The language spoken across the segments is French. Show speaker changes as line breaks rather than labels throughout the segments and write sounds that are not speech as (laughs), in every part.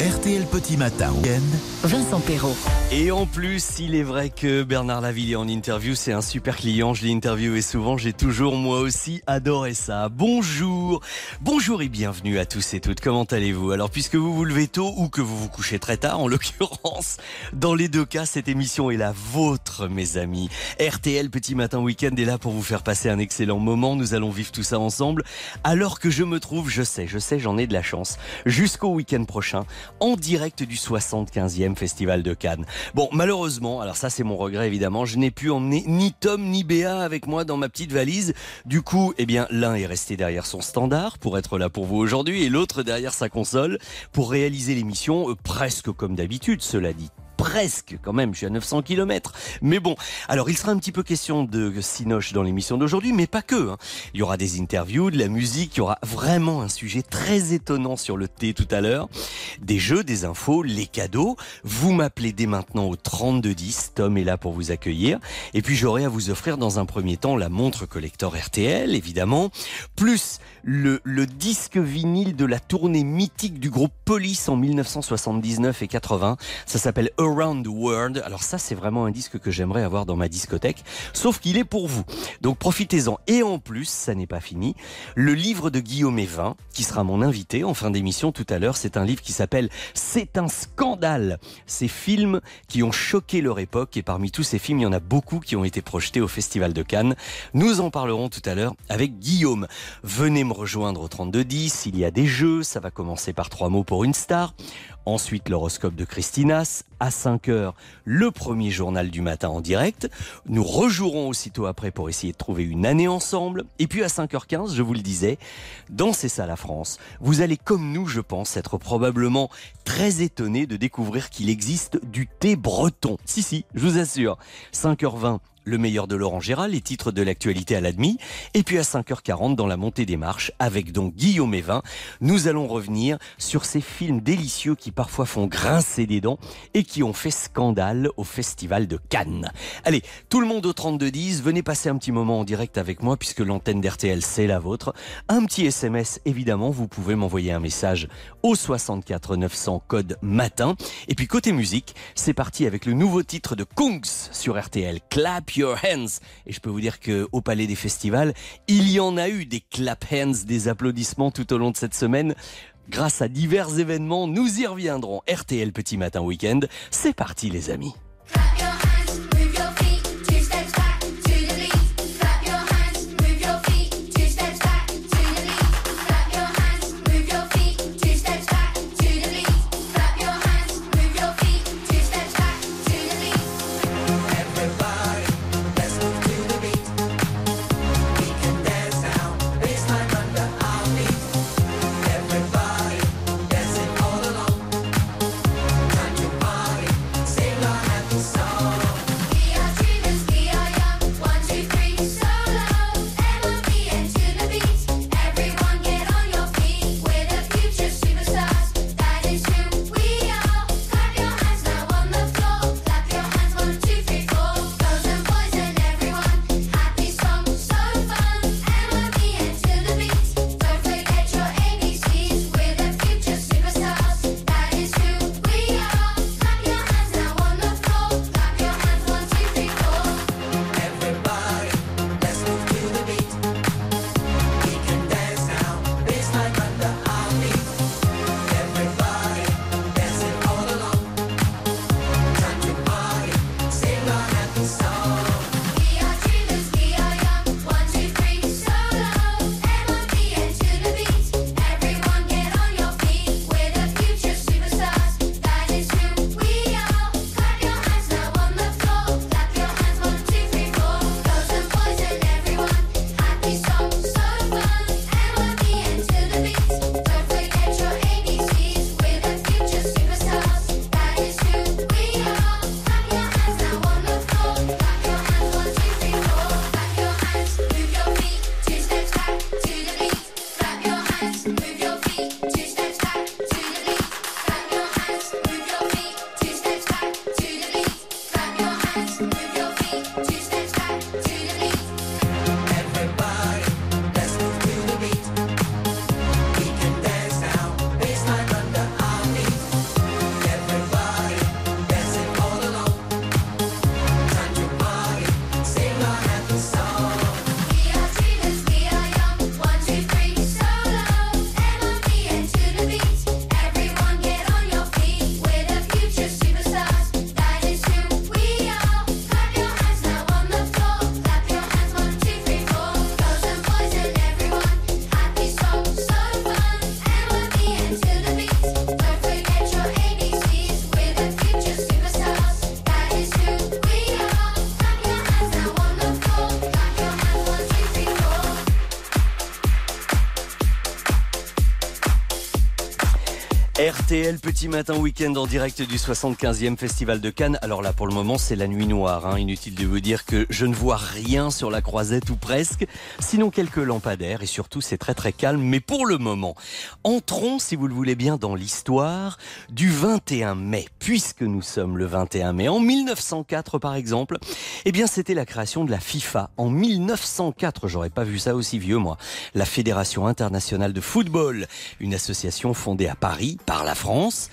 RTL Petit Matin Week-end.
Vincent Perrault.
Et en plus, il est vrai que Bernard Lavillier en interview, c'est un super client. Je l'ai interviewé souvent. J'ai toujours, moi aussi, adoré ça. Bonjour. Bonjour et bienvenue à tous et toutes. Comment allez-vous? Alors, puisque vous vous levez tôt ou que vous vous couchez très tard, en (laughs) l'occurrence, dans les deux cas, cette émission est la vôtre, mes amis. RTL Petit Matin Week-end est là pour vous faire passer un excellent moment. Nous allons vivre tout ça ensemble. Alors que je me trouve, je sais, je sais, j'en ai de la chance, jusqu'au week-end prochain, en direct du 75e Festival de Cannes. Bon, malheureusement, alors ça c'est mon regret évidemment, je n'ai pu emmener ni Tom ni Béa avec moi dans ma petite valise. Du coup, eh bien, l'un est resté derrière son standard pour être là pour vous aujourd'hui et l'autre derrière sa console pour réaliser l'émission euh, presque comme d'habitude, cela dit presque quand même, je suis à 900 km. Mais bon, alors il sera un petit peu question de Sinoche dans l'émission d'aujourd'hui, mais pas que. hein. Il y aura des interviews, de la musique, il y aura vraiment un sujet très étonnant sur le thé tout à l'heure. Des jeux, des infos, les cadeaux. Vous m'appelez dès maintenant au 3210, Tom est là pour vous accueillir. Et puis j'aurai à vous offrir dans un premier temps la montre collector RTL, évidemment, plus le, le disque vinyle de la tournée mythique du groupe Police en 1979 et 80. Ça s'appelle Around the World. Alors ça, c'est vraiment un disque que j'aimerais avoir dans ma discothèque, sauf qu'il est pour vous. Donc profitez-en. Et en plus, ça n'est pas fini, le livre de Guillaume Evin, qui sera mon invité en fin d'émission tout à l'heure, c'est un livre qui s'appelle C'est un scandale. Ces films qui ont choqué leur époque, et parmi tous ces films, il y en a beaucoup qui ont été projetés au Festival de Cannes. Nous en parlerons tout à l'heure avec Guillaume. Venez me rejoindre au 3210, il y a des jeux, ça va commencer par trois mots pour une star. Ensuite, l'horoscope de Christinas. À 5 heures, le premier journal du matin en direct. Nous rejouerons aussitôt après pour essayer de trouver une année ensemble. Et puis à 5h15, je vous le disais, dans C'est ça la France, vous allez comme nous, je pense, être probablement très étonné de découvrir qu'il existe du thé breton. Si, si, je vous assure. 5h20, le meilleur de Laurent Gérard, les titres de l'actualité à l'admi. Et puis à 5h40, dans la montée des marches, avec donc Guillaume Evin, nous allons revenir sur ces films délicieux qui parfois font grincer des dents et qui ont fait scandale au Festival de Cannes. Allez, tout le monde au 3210, venez passer un petit moment en direct avec moi puisque l'antenne d'RTL c'est la vôtre. Un petit SMS, évidemment, vous pouvez m'envoyer un message au 64 900 code matin. Et puis côté musique, c'est parti avec le nouveau titre de Kungs sur RTL, Clap Your Hands. Et je peux vous dire que au Palais des Festivals, il y en a eu des clap hands, des applaudissements tout au long de cette semaine. Grâce à divers événements, nous y reviendrons. RTL Petit Matin Week-end, c'est parti les amis. Petit Matin Week-end en direct du 75e Festival de Cannes. Alors là, pour le moment, c'est la nuit noire. hein. Inutile de vous dire que je ne vois rien sur la croisette ou presque. Sinon, quelques lampadaires et surtout, c'est très très calme. Mais pour le moment, entrons, si vous le voulez bien, dans l'histoire du 21 mai. Puisque nous sommes le 21 mai. En 1904, par exemple, eh bien, c'était la création de la FIFA. En 1904, j'aurais pas vu ça aussi vieux, moi. La Fédération internationale de football, une association fondée à Paris par la France,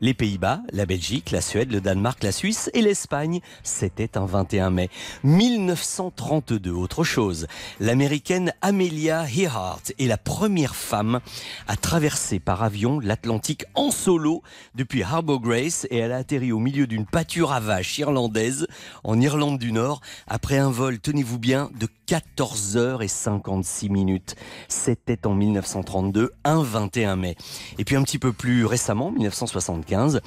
les Pays-Bas, la Belgique, la Suède, le Danemark, la Suisse et l'Espagne. C'était un 21 mai 1932. Autre chose, l'américaine Amelia Earhart est la première femme à traverser par avion l'Atlantique en solo depuis Harbour Grace et elle a atterri au milieu d'une pâture à vaches irlandaise en Irlande du Nord après un vol, tenez-vous bien, de 14 heures et 56 minutes. C'était en 1932, un 21 mai. Et puis un petit peu plus récemment, 1975,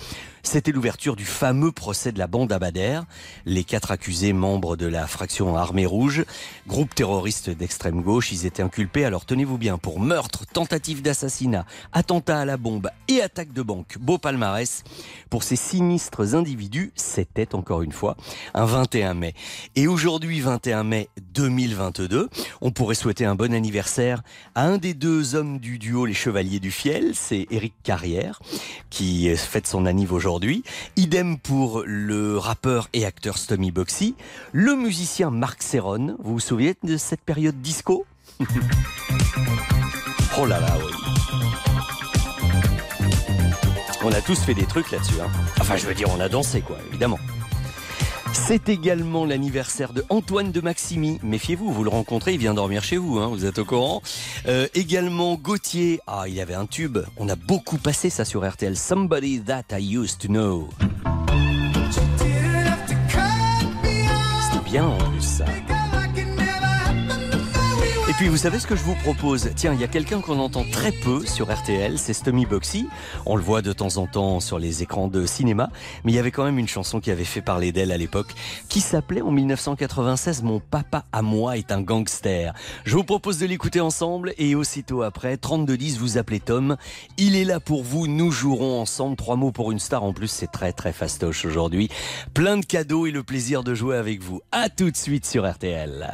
c'était l'ouverture du fameux procès de la bande Abadère. Les quatre accusés membres de la fraction Armée Rouge, groupe terroriste d'extrême gauche, ils étaient inculpés, alors tenez-vous bien, pour meurtre, tentative d'assassinat, attentat à la bombe et attaque de banque. Beau palmarès. Pour ces sinistres individus, c'était encore une fois un 21 mai. Et aujourd'hui, 21 mai 2022, on pourrait souhaiter un bon anniversaire à un des deux hommes du duo Les Chevaliers du Fiel, c'est Éric Carrière, qui fête son anniv aujourd'hui. Idem pour le rappeur et acteur Stomy Boxy, le musicien Marc Serron. Vous vous souvenez de cette période disco? (laughs) Oh là là. On a tous fait des trucs là-dessus. hein. Enfin, je veux dire, on a dansé, quoi, évidemment. C'est également l'anniversaire de Antoine de Maximi. Méfiez-vous, vous le rencontrez, il vient dormir chez vous, hein, vous êtes au courant. Euh, également Gauthier. Ah, il avait un tube. On a beaucoup passé ça sur RTL. Somebody that I used to know. C'était bien en plus ça. Et puis vous savez ce que je vous propose? Tiens, il y a quelqu'un qu'on entend très peu sur RTL, c'est Stomy Boxy. On le voit de temps en temps sur les écrans de cinéma, mais il y avait quand même une chanson qui avait fait parler d'elle à l'époque, qui s'appelait en 1996 Mon papa à moi est un gangster. Je vous propose de l'écouter ensemble et aussitôt après, 3210, vous appelez Tom. Il est là pour vous, nous jouerons ensemble. Trois mots pour une star en plus, c'est très très fastoche aujourd'hui. Plein de cadeaux et le plaisir de jouer avec vous. À tout de suite sur RTL.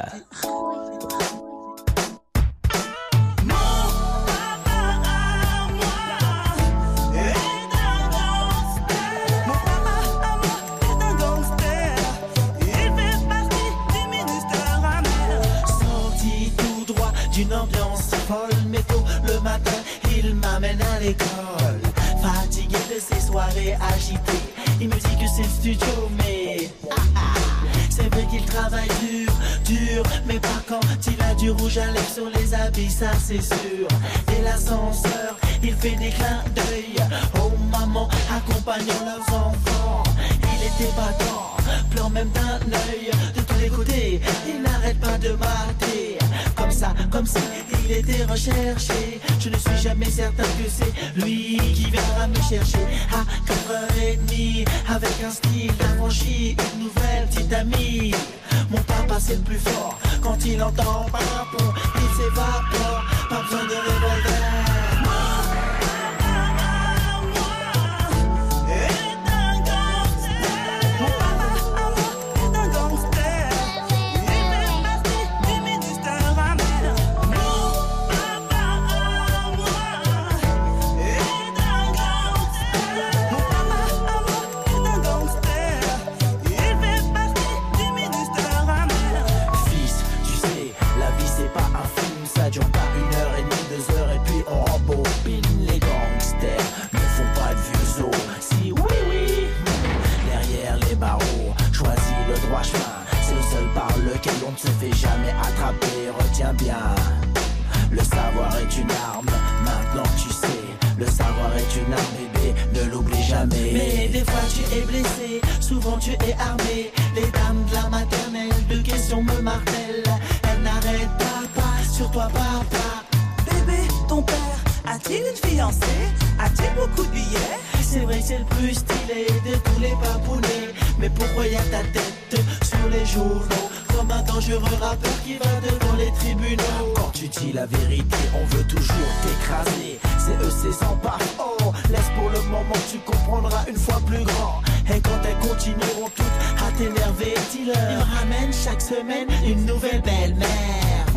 Fatigué de ces soirées agitées. Il me dit que c'est le studio, mais. ah, ah, C'est vrai qu'il travaille dur, dur, mais pas quand il a du rouge à lèvres sur les habits, ça c'est sûr. Et l'ascenseur, il fait des clins d'œil. Oh maman, accompagnant leurs enfants. Il était battant, pleure même d'un œil. De tous les côtés, il n'arrête pas de mater. Comme ça, comme si il était recherché. Je ne suis jamais certain que c'est lui qui viendra me chercher à 4h30 avec un style affranchi, une nouvelle petite amie. Mon papa c'est le plus fort quand il entend papon, il s'évapore, pas besoin de revolver. Se fait jamais attraper. Retiens bien, le savoir est une arme. Maintenant tu sais, le savoir est une arme, bébé, ne l'oublie jamais. Mais des fois tu es blessé, souvent tu es armé. Les dames de la maternelle, de questions me martèlent. Elles n'arrêtent pas, pas sur toi, papa. Bébé, ton père a-t-il une fiancée? A-t-il beaucoup de billets? C'est vrai c'est le plus stylé de tous les papounets. Mais pourquoi y a ta tête sur les journaux Comme un dangereux rappeur qui va devant les tribunaux Quand tu dis la vérité, on veut toujours t'écraser. C'est eux, c'est sans pas. Oh, laisse pour le moment, tu comprendras une fois plus grand. Et quand elles continueront toutes à t'énerver, dis-leur. Ils me ramènent chaque semaine une nouvelle belle-mère.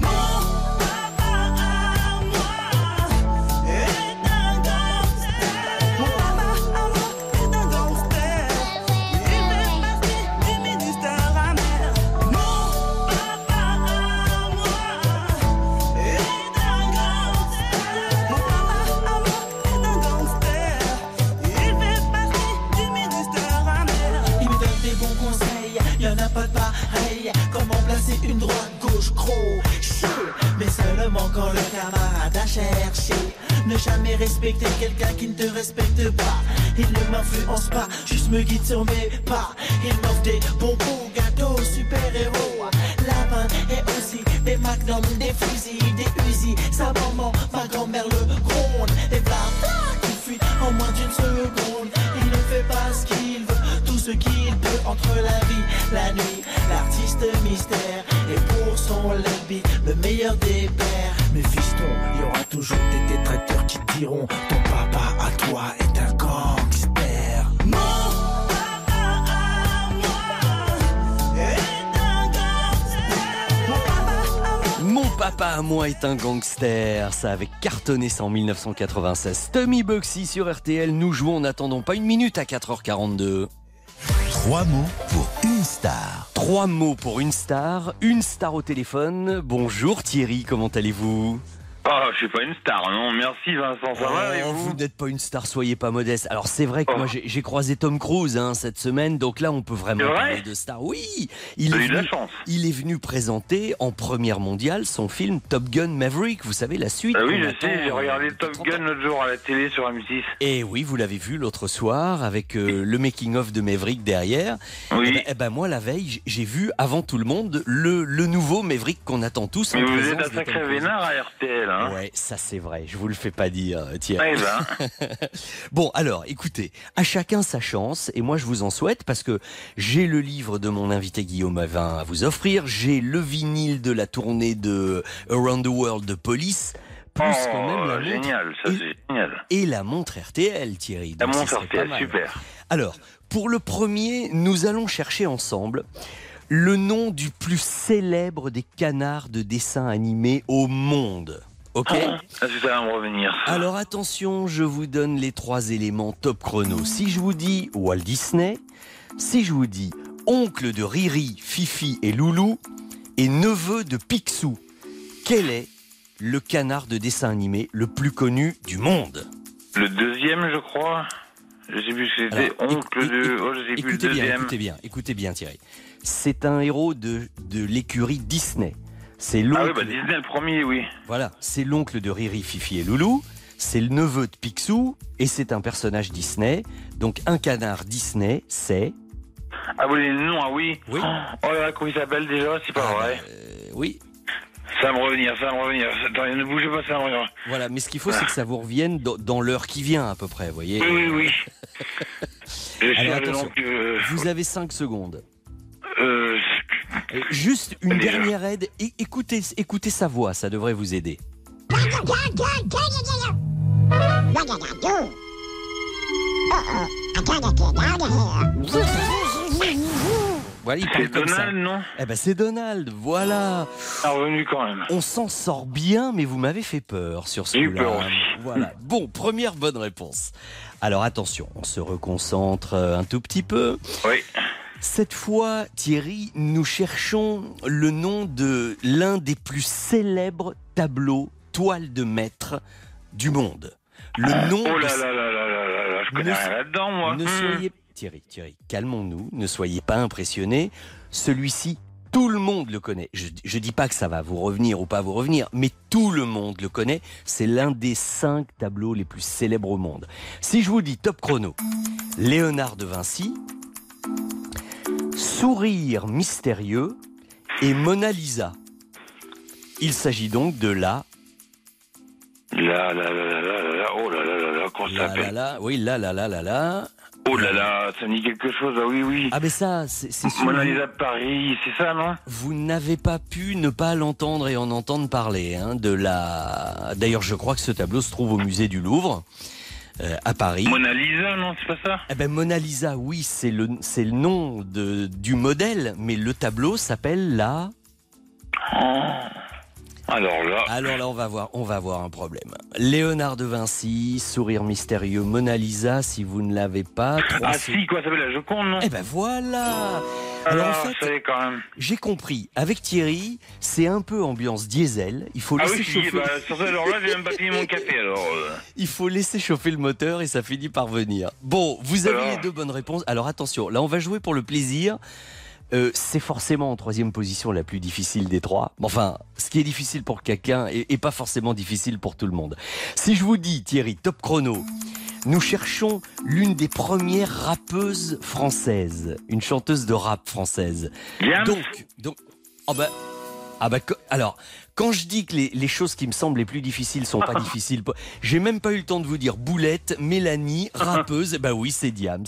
Jamais respecter quelqu'un qui ne te respecte pas. Il ne m'influence pas, juste me guide sur mes pas. Il m'offre des bonbons, gâteaux, super-héros. La main et aussi des magnums, des fusils, des usines. Sa maman, ma grand-mère le gronde. Et bla bla, qui fuit en moins d'une seconde. Il ne fait pas ce qu'il veut, tout ce qu'il peut entre la vie, la nuit. L'artiste mystère et pour son lobby, le meilleur des pères. Mais fiston, il y aura toujours des détracteurs qui diront ton papa à toi est un gangster.
Mon papa à moi est un gangster. Mon papa à moi.
Mon papa à moi est un gangster. Ça avait cartonné ça en 1996. Tommy Bugsy sur RTL. Nous jouons, n'attendons pas une minute à 4h42.
Trois mots pour une star.
Trois mots pour une star. Une star au téléphone. Bonjour Thierry, comment allez-vous?
Ah, je suis pas une star, non. Merci Vincent, ça va et
Oh,
vous
vous n'êtes pas une star, soyez pas modeste. Alors c'est vrai que
Oh.
moi j'ai j'ai croisé Tom Cruise hein, cette semaine, donc là on peut vraiment
vrai
parler de star. Oui, il est,
la
venu,
chance.
il est venu présenter en première mondiale son film Top Gun Maverick. Vous savez la suite.
Ah oui, je
attend,
sais, j'ai
euh,
regardé Top
30
Gun l'autre jour à la télé sur M6.
Et oui, vous l'avez vu l'autre soir avec euh, le making of de Maverick derrière. Eh
Oui.
ben, eh ben, moi la veille, j'ai vu avant tout le monde le, le nouveau Maverick qu'on attend tous.
Mais vous êtes un sacré vénard à RTL, hein.
Ouais, ça c'est vrai. Je vous le fais pas dire, euh, Thierry.
Eh ben, (laughs)
Bon, alors, écoutez, à chacun sa chance, et moi je vous en souhaite parce que j'ai le livre de mon invité Guillaume Avin à vous offrir, j'ai le vinyle de la tournée de Around the World de Police, plus
oh,
quand même la montre,
génial, ça
et,
c'est génial.
et la montre RTL, Thierry.
La montre RTL, super.
Alors, pour le premier, nous allons chercher ensemble le nom du plus célèbre des canards de dessin animé au monde. Ok
Ah, revenir.
alors attention, je vous donne les trois éléments top chrono. Si je vous dis Walt Disney, si je vous dis oncle de Riri, Fifi et Loulou, et neveu de Picsou, quel est le canard de dessin animé le plus connu du monde?
Le deuxième, je crois. Je sais plus ce que c'était. Oncle de. Oh, le
Écoutez bien, écoutez bien, écoutez bien Thierry. C'est un héros de, de l'écurie Disney. C'est l'oncle.
Ah oui, bah Disney le premier, oui.
Voilà, c'est l'oncle de Riri, Fifi et Loulou. C'est le neveu de Picsou et c'est un personnage Disney. Donc un canard Disney, c'est
Ah oui, noms, ah oui.
Oui.
Oh là là, comment il s'appelle déjà C'est pas
Ah,
vrai.
euh, oui,
Ça va me revenir, ça va me revenir. Attends, ne bougez pas, ça va me revenir.
voilà. Mais ce qu'il faut, c'est que ça vous revienne dans, dans l'heure qui vient à peu près, vous voyez.
Oui, oui, oui. (laughs)
Alors, attention.
que.
Vous avez 5 secondes.
Euh,
Euh, Juste une dernière aide. É- écoutez, écoutez sa voix, ça devrait vous aider. (laughs) Voilà, il parle
c'est
comme ça.
Donald, non
Eh ben c'est Donald, voilà.
Ah, revenu quand même.
On s'en sort bien, mais vous m'avez fait peur sur
peur aussi.
Voilà. (laughs) Bon, première bonne réponse. Alors attention, on se reconcentre euh, un tout petit peu.
Oui.
Cette fois, Thierry, nous cherchons le nom de l'un des plus célèbres tableaux toiles de maître du monde. Le nom
Oh
de
là
ce-
là là là là là là, je connais
Ne-
rien là-dedans, moi.
ne
Hmm.
soyez Thierry, Thierry, calmons-nous, ne soyez pas impressionnés. Celui-ci, tout le monde le connaît. Je ne dis pas que ça va vous revenir ou pas vous revenir, mais tout le monde le connaît. C'est l'un des cinq tableaux les plus célèbres au monde. Si je vous dis top chrono, Léonard de Vinci, Sourire mystérieux et Mona Lisa. Il s'agit donc de la,
là, là, là, là, là, là, oh là là là
la, la,
s'appelle
la, oui, la, la, la, la, la.
Oh là là, ça me dit quelque chose, ah oui, oui.
Ah, mais ça, c'est c'est sûr.
Mona Lisa de Paris, c'est ça, non
Vous n'avez pas pu ne pas l'entendre et en entendre parler hein, de la. D'ailleurs, je crois que ce tableau se trouve au musée du Louvre. Euh, à Paris.
Mona Lisa, non, c'est pas ça
Eh ben Mona Lisa, oui, c'est le c'est le nom de, du modèle, mais le tableau s'appelle la.
Oh. Alors là,
Alors là, on va voir, on va avoir un problème. Léonard de Vinci, sourire mystérieux, Mona Lisa, si vous ne l'avez pas.
ah si, quoi, ça s'appelle la Joconde, non
Eh ben voilà. Alors en fait, j'ai compris. Avec Thierry, c'est un peu ambiance diesel. Il faut
Ah
laisser
oui, si,
chauffer.
bah, sur ça, alors là, j'ai même pas fini mon café, alors... euh. (laughs)
Il faut laisser chauffer le moteur et ça finit par venir. Bon, vous avez
Alors
les deux bonnes réponses. Alors attention, là on va jouer pour le plaisir. Euh, c'est forcément en troisième position la plus difficile des trois. Enfin, ce qui est difficile pour quelqu'un est, pas forcément difficile pour tout le monde. Si je vous dis, Thierry, top chrono, nous cherchons l'une des premières rappeuses françaises, une chanteuse de rap française. Donc, donc, ah bah, ah co- alors, quand je dis que les, les choses qui me semblent les plus difficiles sont pas (laughs) difficiles, j'ai même pas eu le temps de vous dire Boulette, Mélanie, (laughs) rappeuse, bah oui, c'est Diams.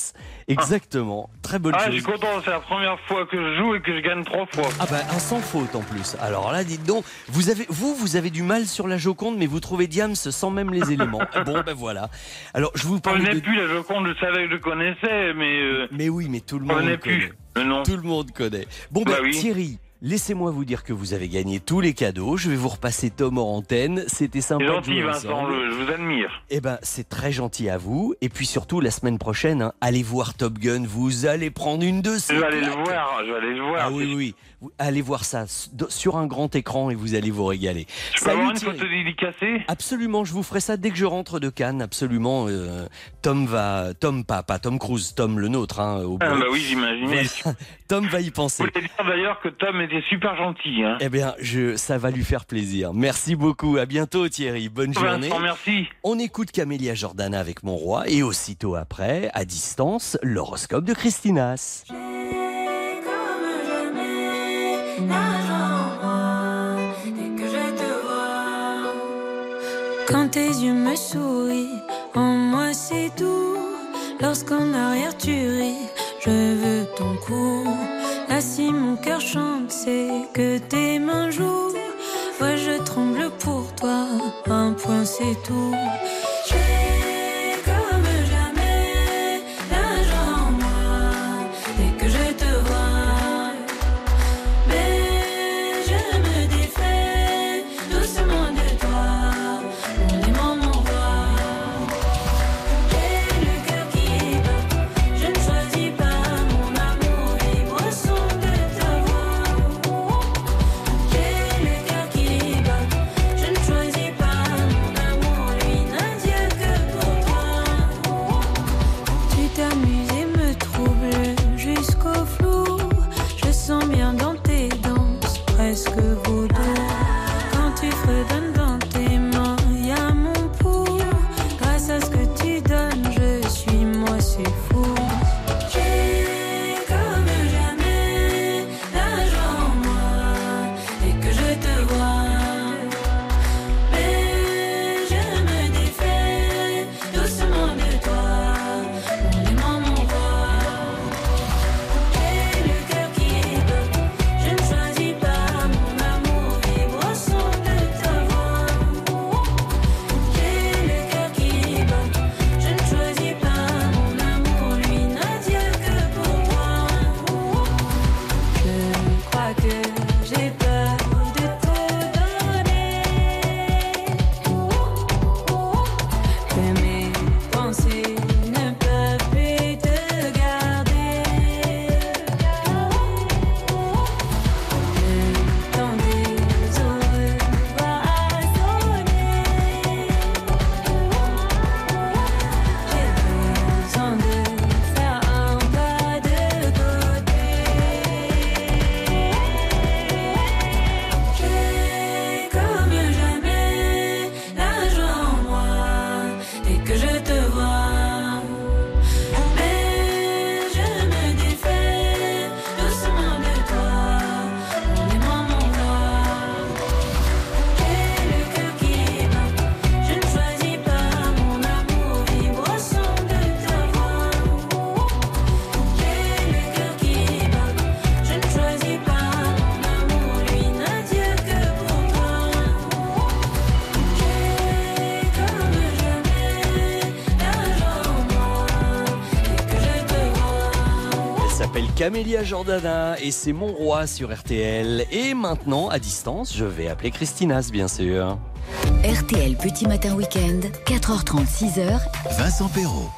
Exactement. Très bonne
Ah, je suis content, c'est la première fois que je joue et que je gagne trois fois.
Ah bah un sans faute en plus. Alors là, dites donc, vous avez vous vous avez du mal sur la Joconde, mais vous trouvez Diams sans même les éléments. (laughs) Bon ben voilà. Alors je vous
Je
parle
connais
de.
plus la Joconde, je savais que je connaissais, mais euh,
Mais oui, mais tout le
je
monde
connais
connaît.
plus nom.
Tout le monde connaît. Bon
Bah
ben
oui.
Thierry, laissez-moi vous dire que vous avez gagné tous les cadeaux. Je vais vous repasser Tom en antenne. C'était
C'est
sympa. de
gentil, Vincent, le- je vous admire.
Eh ben, c'est très gentil à vous. Et puis surtout, la semaine prochaine, hein, allez voir Top Gun. Vous allez prendre une de ces
Je vais aller le voir, je vais aller le voir.
Ah oui, oui. Vous- allez voir ça sur un grand écran et vous allez vous régaler.
Je peux avoir une
Thierry.
photo dédicacée?
Absolument, je vous ferai ça dès que je rentre de Cannes. Absolument. euh, Tom va, Tom pas, pas Tom Cruise, Tom le nôtre, hein, au
Ah bah oui, j'imaginais.
Voilà. (laughs) Tom va y
Vous
penser.
voulez dire d'ailleurs que Tom était super gentil. Hein.
Eh bien, je, ça va lui faire plaisir. Merci beaucoup. À bientôt, Thierry. Bonne journée.
Vincent, merci.
On écoute Camélia Jordana avec mon roi et aussitôt après, à distance, l'horoscope de Christinas.
Joie en moi dès que je te vois. Quand tes yeux me sourient, en moi c'est tout. Lorsqu'en arrière tu ris, je veux ton cou. Là si mon cœur chante, c'est que tes mains jouent. Ouais, je tremble pour toi, un point c'est tout. Est-ce que vous deux, quand tu fredonnes
Camélia Jordana et c'est mon roi sur RTL. Et maintenant, à distance, je vais appeler Christinas, bien sûr.
RTL Petit Matin Week-end, 4h30, 6h,
Vincent Perrault.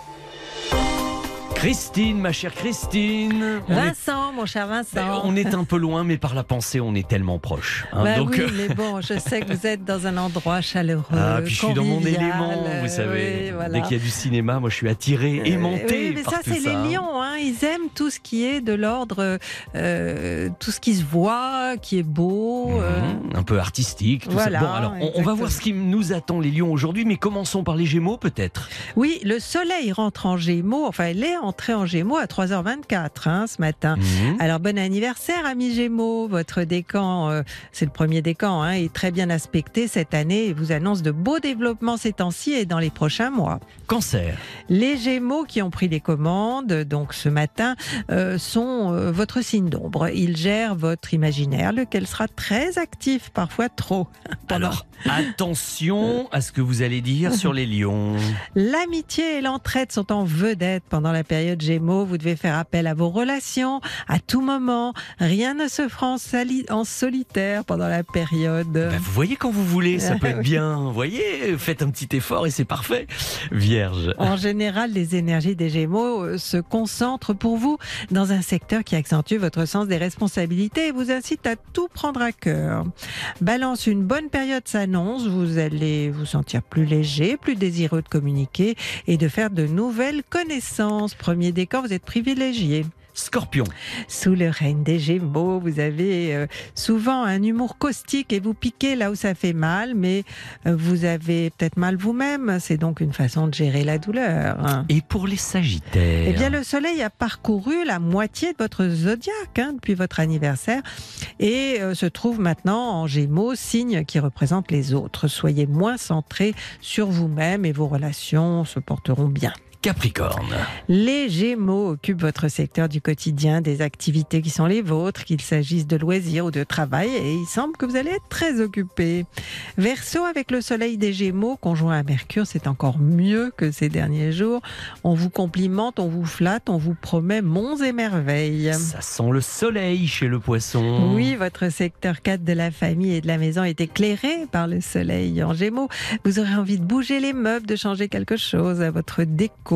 Christine, ma chère Christine.
Vincent, mon cher Vincent.
on est un peu loin, mais par la pensée, on est tellement proche. hein.
Bah
Donc,
oui,
euh,
mais bon, je sais que vous êtes dans un endroit chaleureux.
Ah, puis je suis dans mon élément, vous savez.
oui, voilà.
Dès qu'il y a du cinéma, moi je suis attiré,
Euh,
aimanté
oui, mais
par
ça, c'est les
hein.
lions. Hein. Ils aiment tout ce qui est de l'ordre, euh, tout ce qui se voit, qui est beau. euh.
Mhm, Un peu artistique, tout
Voilà,
ça. Bon, alors, on- on, va voir ce qui nous attend, les lions, aujourd'hui, mais commençons par les gémeaux, peut-être.
Oui, le soleil rentre en gémeaux. Enfin, elle est entrée en gémeaux à 3h24 hein, ce matin.
Mhm.
Alors bon anniversaire amis Gémeaux, votre décan, euh, c'est le premier décan, hein, est très bien aspecté cette année et vous annonce de beaux développements ces temps-ci et dans les prochains mois.
Cancer.
Les Gémeaux qui ont pris les commandes, donc ce matin, euh, sont euh, votre signe d'ombre. Ils gèrent votre imaginaire, lequel sera très actif, parfois trop. (laughs)
Alors, attention à ce que vous allez dire sur les lions. (laughs)
L'amitié et l'entraide sont en vedette pendant la période Gémeaux. Vous devez faire appel à vos relations à tout moment. Rien ne se fera en, sali- en solitaire pendant la période.
Bah, vous voyez quand vous voulez, ça peut être (laughs) bien. Vous voyez, faites un petit effort et c'est parfait. Vierge.
En général, les énergies des Gémeaux euh, se concentrent pour vous dans un secteur qui accentue votre sens des responsabilités et vous incite à tout prendre à cœur. Balance, une bonne période s'annonce. Vous allez vous sentir plus léger, plus désireux de communiquer et de faire de nouvelles connaissances. Premier décor, vous êtes privilégié.
Scorpion.
Sous le règne des Gémeaux, vous avez euh, souvent un humour caustique et vous piquez là où ça fait mal, mais euh, vous avez peut-être mal vous-même. C'est donc une façon de gérer la douleur.
Et pour les sagittaires
Eh bien, le Soleil a parcouru la moitié de votre zodiaque hein, depuis votre anniversaire et euh, se trouve maintenant en Gémeaux, signe qui représente les autres. Soyez moins centré sur vous-même et vos relations se porteront bien.
Capricorne.
Les Gémeaux occupent votre secteur du quotidien, des activités qui sont les vôtres, qu'il s'agisse de loisirs ou de travail, et il semble que vous allez être très occupé. Verseau, avec le soleil des Gémeaux, conjoint à Mercure, c'est encore mieux que ces derniers jours. On vous complimente, on vous flatte, on vous promet monts et merveilles.
Ça sent le soleil chez le poisson.
Oui, votre secteur 4 de la famille et de la maison est éclairé par le soleil en gémeaux. Vous aurez envie de bouger les meubles, de changer quelque chose à votre déco.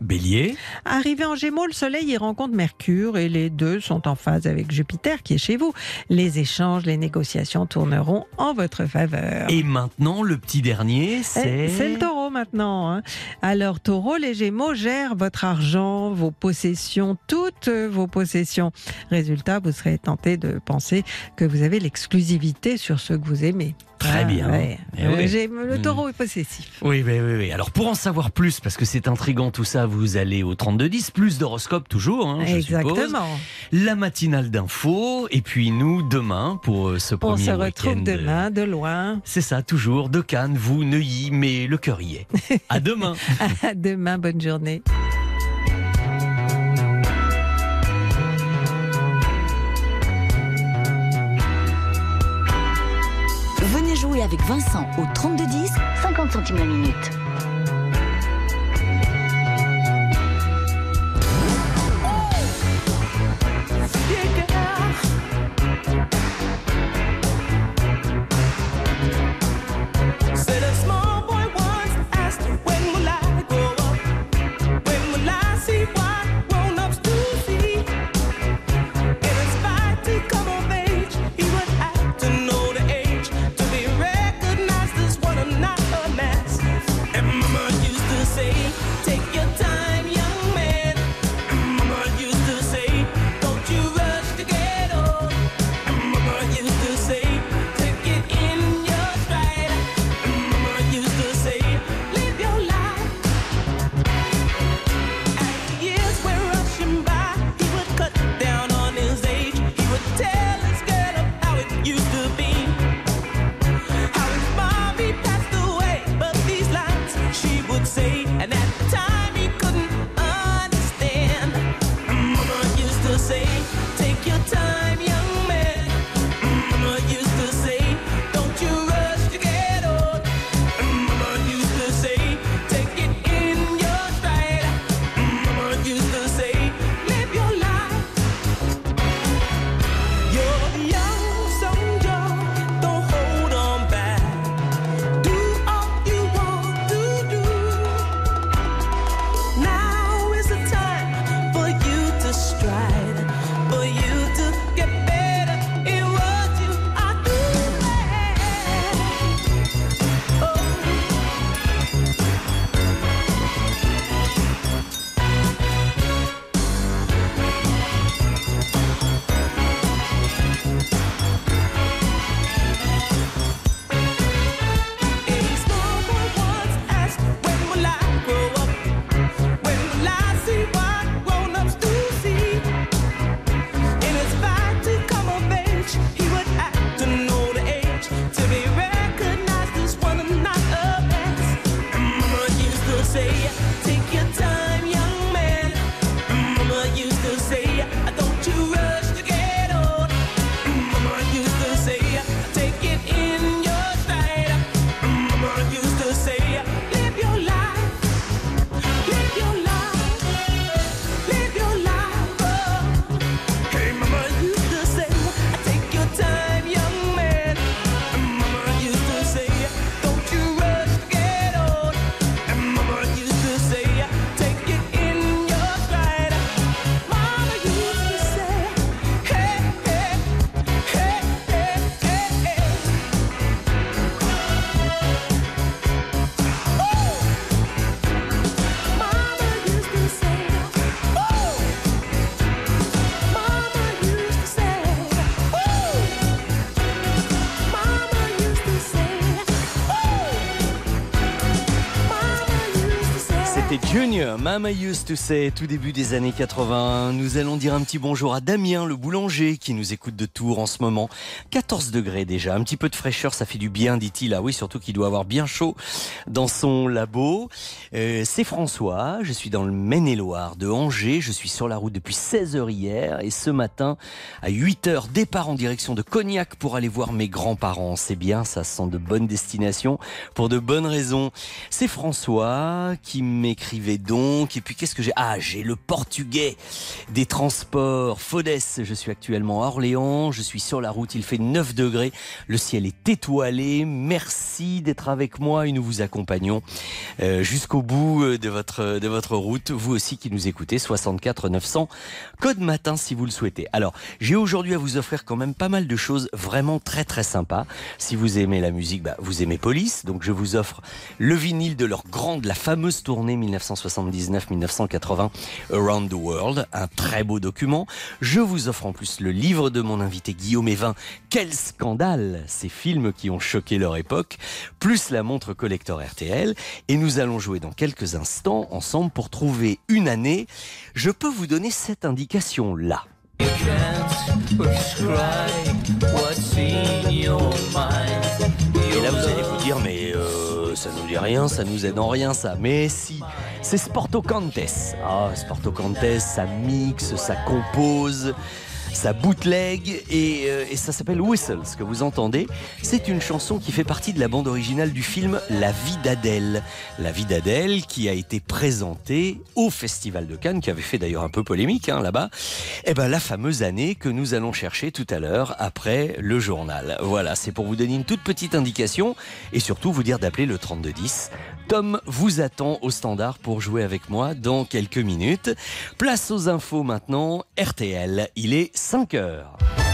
Bélier.
Arrivé en gémeaux, le soleil y rencontre Mercure et les deux sont en phase avec Jupiter qui est chez vous. Les échanges, les négociations tourneront en votre faveur.
Et maintenant, le petit dernier,
Eh,
c'est.
C'est le taureau maintenant. hein. Alors taureau, les gémeaux gèrent votre argent, vos possessions, toutes vos possessions. Résultat, vous serez tenté de penser que vous avez l'exclusivité sur ceux que vous aimez.
Très
Ah,
bien.
ouais.
Eh oui.
Le
Hmm.
taureau est possessif.
Oui, oui, oui, oui. Alors, pour en savoir plus, parce que c'est intriguant tout ça, vous allez au 3210, plus d'horoscope toujours, hein, je suppose.
Exactement.
La matinale d'infos, et puis nous, demain, pour euh, ce
On
premier
se
week-end.
retrouve demain, de loin.
C'est ça, toujours, de Cannes, vous, Neuilly, mais le cœur y est. À (laughs) demain.
À demain, bonne journée.
Avec Vincent au 3210, 50 centimes la minute.
Mama Used to Say, tout début des années 80. Nous allons dire un petit bonjour à Damien, le boulanger, qui nous écoute de Tours en ce moment. 14 degrés déjà, un petit peu de fraîcheur, ça fait du bien, dit-il. Ah oui, surtout qu'il doit avoir bien chaud dans son labo. Euh, C'est François, je suis dans le Maine-et-Loire de Angers. Je suis sur la route depuis 16 heures hier et ce matin, à 8 heures, départ en direction de Cognac pour aller voir mes grands-parents. C'est bien, ça sent de bonnes destinations pour de bonnes raisons. C'est François qui m'écrivait donc. Et puis qu'est-ce que j'ai? Ah, j'ai le portugais des transports. Fodès, je suis actuellement à Orléans. Je suis sur la route, il fait 9 degrés. Le ciel est étoilé. Merci d'être avec moi et nous vous accompagnons euh, jusqu'au bout euh, de votre, de votre route. Vous aussi qui nous écoutez, 64 900, code matin si vous le souhaitez. Alors, j'ai aujourd'hui à vous offrir quand même pas mal de choses vraiment très très sympas. Si vous aimez la musique, bah, vous aimez Police. Donc je vous offre le vinyle de leur grande, la fameuse tournée 1979-1980 Around the World. Un très beau document. Je vous offre en plus le livre de mon invité Guillaume Evin. Quel scandale Ces films qui ont choqué leur époque. Plus la montre collector RTL. Et nous allons jouer dans quelques instants ensemble pour trouver une année. Je peux vous donner cette indication-là. Et là, vous allez vous dire, mais euh, ça nous dit rien, ça nous aide en rien, ça. Mais si, c'est Sporto Cantes. Ah, Sporto Cantes, ça mixe, ça compose. Ça bootleg et, euh, et ça s'appelle Whistle, ce que vous entendez. C'est une chanson qui fait partie de la bande originale du film La vie d'Adèle. La vie d'Adèle qui a été présentée au Festival de Cannes, qui avait fait d'ailleurs un peu polémique hein, là-bas. Eh ben la fameuse année que nous allons chercher tout à l'heure après le journal. Voilà, c'est pour vous donner une toute petite indication et surtout vous dire d'appeler le 3210. Tom vous attend au standard pour jouer avec moi dans quelques minutes. Place aux infos maintenant. RTL, il est 5 heures.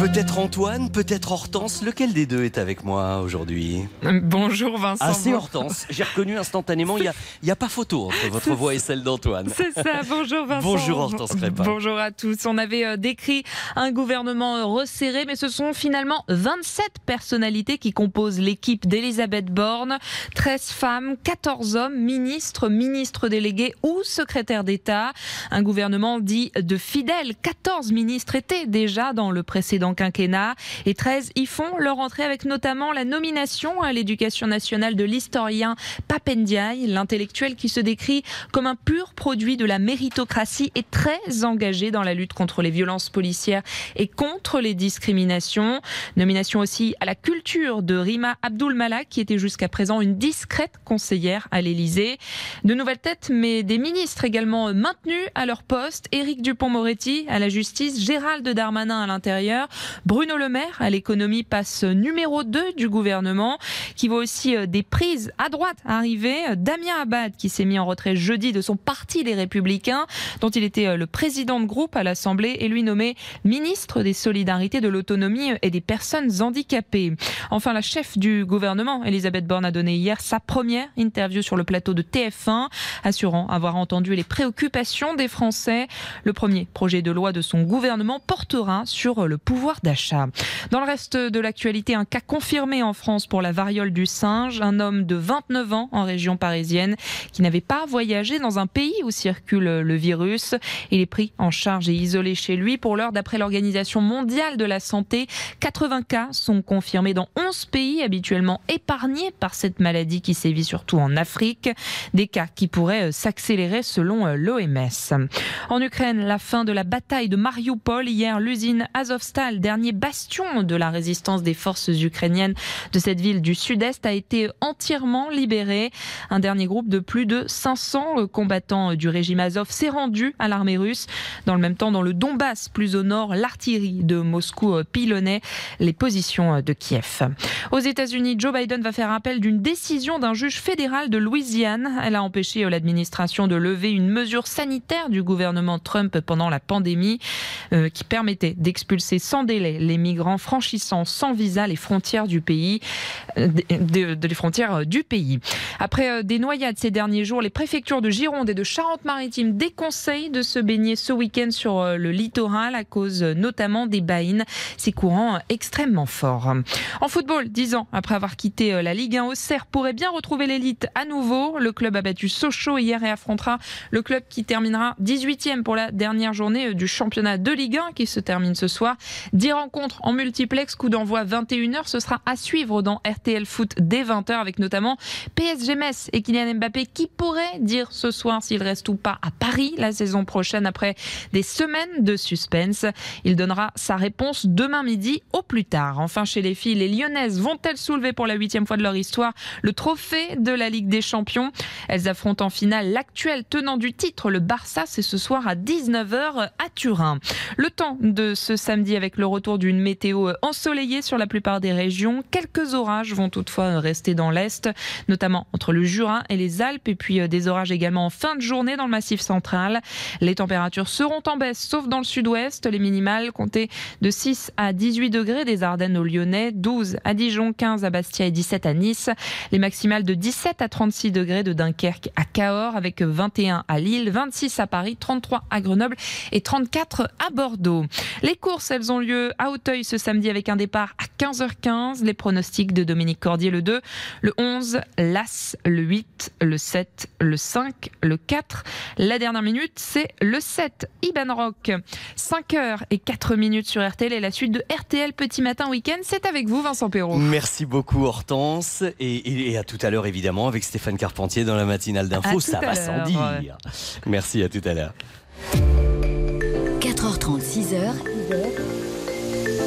Peut-être Antoine, peut-être Hortense. Lequel des deux est avec moi aujourd'hui
Bonjour Vincent.
Ah, c'est Hortense. J'ai reconnu instantanément. Il n'y a, y a pas photo entre votre voix et celle d'Antoine.
C'est ça, bonjour Vincent.
Bonjour Hortense Crépin.
Bonjour à tous. On avait euh, décrit un gouvernement resserré, mais ce sont finalement 27 personnalités qui composent l'équipe d'Elisabeth Borne. 13 femmes, 14 hommes, ministres, ministres délégués ou secrétaires d'État. Un gouvernement dit de fidèles. 14 ministres étaient déjà dans le précédent quinquennat et 13 y font leur entrée avec notamment la nomination à l'éducation nationale de l'historien Papendiaï, l'intellectuel qui se décrit comme un pur produit de la méritocratie et très engagé dans la lutte contre les violences policières et contre les discriminations. Nomination aussi à la culture de Rima Abdul Malak qui était jusqu'à présent une discrète conseillère à l'Élysée. De nouvelles têtes mais des ministres également maintenus à leur poste. Éric Dupont-Moretti à la justice, Gérald Darmanin à l'intérieur, Bruno Le Maire à l'économie passe numéro 2 du gouvernement qui voit aussi euh, des prises à droite arriver. Damien Abad qui s'est mis en retrait jeudi de son parti Les Républicains dont il était euh, le président de groupe à l'Assemblée et lui nommé ministre des Solidarités, de l'Autonomie et des Personnes handicapées. Enfin, la chef du gouvernement, Elisabeth Borne, a donné hier sa première interview sur le plateau de TF1, assurant avoir entendu les préoccupations des Français. Le premier projet de loi de son gouvernement portera sur le pouvoir d'achat. Dans le reste de l'actualité, un cas confirmé en France pour la variole du singe, un homme de 29 ans en région parisienne qui n'avait pas voyagé dans un pays où circule le virus. Il est pris en charge et isolé chez lui. Pour l'heure, d'après l'Organisation mondiale de la santé, 80 cas sont confirmés dans 11 pays habituellement épargnés par cette maladie qui sévit surtout en Afrique. Des cas qui pourraient euh, s'accélérer selon euh, l'OMS. En Ukraine, la fin de la bataille de Mariupol. Hier, l'usine Azovstal, dernier bastion de la résistance des forces ukrainiennes de cette ville du sud-est, a été entièrement libérée. Un dernier groupe de plus de 500 combattants du régime Azov s'est rendu à l'armée russe. Dans le même temps, dans le Donbass, plus au nord, l'artillerie de Moscou pilonnait les positions de Kiev. Aux États-Unis, Joe Biden va faire appel d'une décision d'un juge fédéral de Louisiane. Elle a empêché l'administration de lever une mesure sanitaire du gouvernement Trump pendant la pandémie euh, qui permettait d'expulser sans sans délai les migrants franchissant sans visa les frontières du pays, euh, de, de les frontières du pays. Après euh, des noyades ces derniers jours, les préfectures de Gironde et de Charente-Maritime déconseillent de se baigner ce week-end sur euh, le littoral à cause euh, notamment des baïnes, ces courants euh, extrêmement forts. En football, dix ans après avoir quitté euh, la Ligue 1, Auxerre pourrait bien retrouver l'élite à nouveau. Le club a battu Sochaux hier et affrontera le club qui terminera 18e pour la dernière journée euh, du championnat de Ligue 1 qui se termine ce soir. 10 rencontres en multiplex, coup d'envoi 21h. Ce sera à suivre dans RTL Foot dès 20h avec notamment PSG Metz et Kylian Mbappé qui pourrait dire ce soir s'il reste ou pas à Paris la saison prochaine après des semaines de suspense. Il donnera sa réponse demain midi au plus tard. Enfin, chez les filles, les Lyonnaises vont-elles soulever pour la huitième fois de leur histoire le trophée de la Ligue des Champions? Elles affrontent en finale l'actuel tenant du titre, le Barça. C'est ce soir à 19h à Turin. Le temps de ce samedi avec le retour d'une météo ensoleillée sur la plupart des régions. Quelques orages vont toutefois rester dans l'Est, notamment entre le Jura et les Alpes, et puis euh, des orages également en fin de journée dans le massif central. Les températures seront en baisse, sauf dans le sud-ouest. Les minimales comptées de 6 à 18 degrés des Ardennes au Lyonnais, 12 à Dijon, 15 à Bastia et 17 à Nice. Les maximales de 17 à 36 degrés de Dunkerque à Cahors, avec 21 à Lille, 26 à Paris, 33 à Grenoble et 34 à Bordeaux. Les courses, elles ont lieu à Auteuil ce samedi avec un départ à 15h15. Les pronostics de Dominique Cordier le 2, le 11, l'As, le 8, le 7, le 5, le 4. La dernière minute, c'est le 7, Iban Rock. 5h et 4 minutes sur RTL et la suite de RTL Petit Matin Week-end, c'est avec vous Vincent Perrault.
Merci beaucoup Hortense et, et- et à tout à l'heure évidemment avec Stéphane Carpentier dans la matinale d'info, ça va sans dire. Merci à tout à l'heure.
4h30, 6h,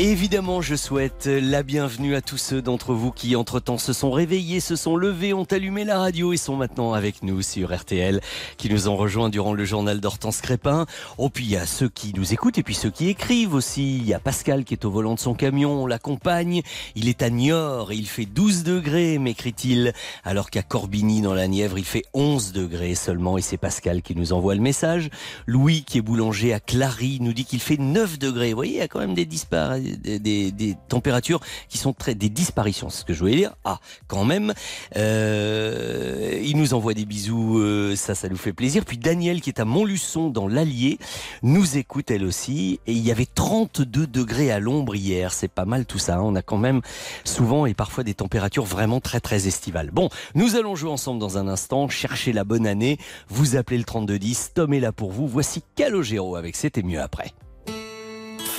Évidemment, je souhaite la bienvenue à tous ceux d'entre vous qui, entre-temps, se sont réveillés, se sont levés, ont allumé la radio et sont maintenant avec nous sur RTL, qui nous ont rejoints durant le journal d'Hortense Crépin. Oh, puis il y a ceux qui nous écoutent et puis ceux qui écrivent aussi. Il y a Pascal qui est au volant de son camion, on l'accompagne. Il est à Niort et il fait 12 degrés, m'écrit-il, alors qu'à Corbigny, dans la Nièvre, il fait 11 degrés seulement et c'est Pascal qui nous envoie le message. Louis, qui est boulanger à Clary, nous dit qu'il fait 9 degrés. Vous voyez, il y a quand même des disparitions des, températures qui sont très des disparitions, c'est ce que je voulais dire. Ah, quand même, euh, il nous envoie des bisous, euh, ça, ça nous fait plaisir. Puis Daniel qui est à Montluçon dans l'Allier nous écoute elle aussi. Et il y avait 32 degrés à l'ombre hier, c'est pas mal tout ça. hein. On a quand même souvent et parfois des températures vraiment très très estivales. Bon, nous allons jouer ensemble dans un instant, chercher la bonne année. Vous appelez le 3210, Tom est là pour vous. Voici Calogero avec C'était mieux après.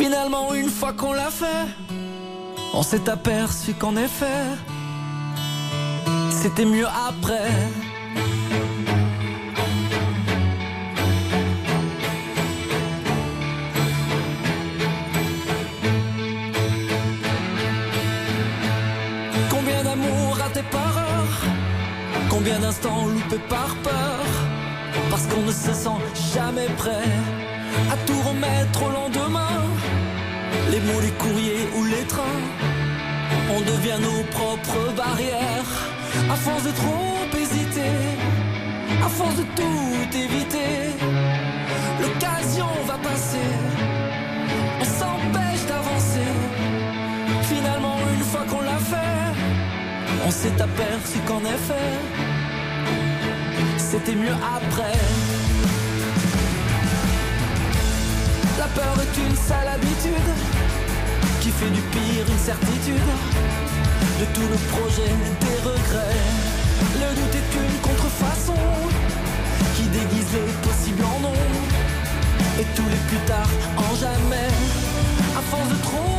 Finalement, une fois qu'on l'a fait, on s'est aperçu qu'en effet, c'était mieux après. Combien d'amour raté par heure Combien d'instants loupés par peur? Parce qu'on ne se sent jamais prêt à tout remettre au lendemain. Les mots, les courriers ou les trains, on devient nos propres barrières. À force de trop hésiter, à force de tout éviter, l'occasion va passer. On s'empêche d'avancer. Finalement, une fois qu'on l'a fait, on s'est aperçu qu'en effet, c'était mieux après. Peur est une sale habitude qui fait du pire une certitude. De tout le projet, des regrets. Le doute est une contrefaçon qui déguise le possible en non. Et tous les plus tard en jamais. À force de trop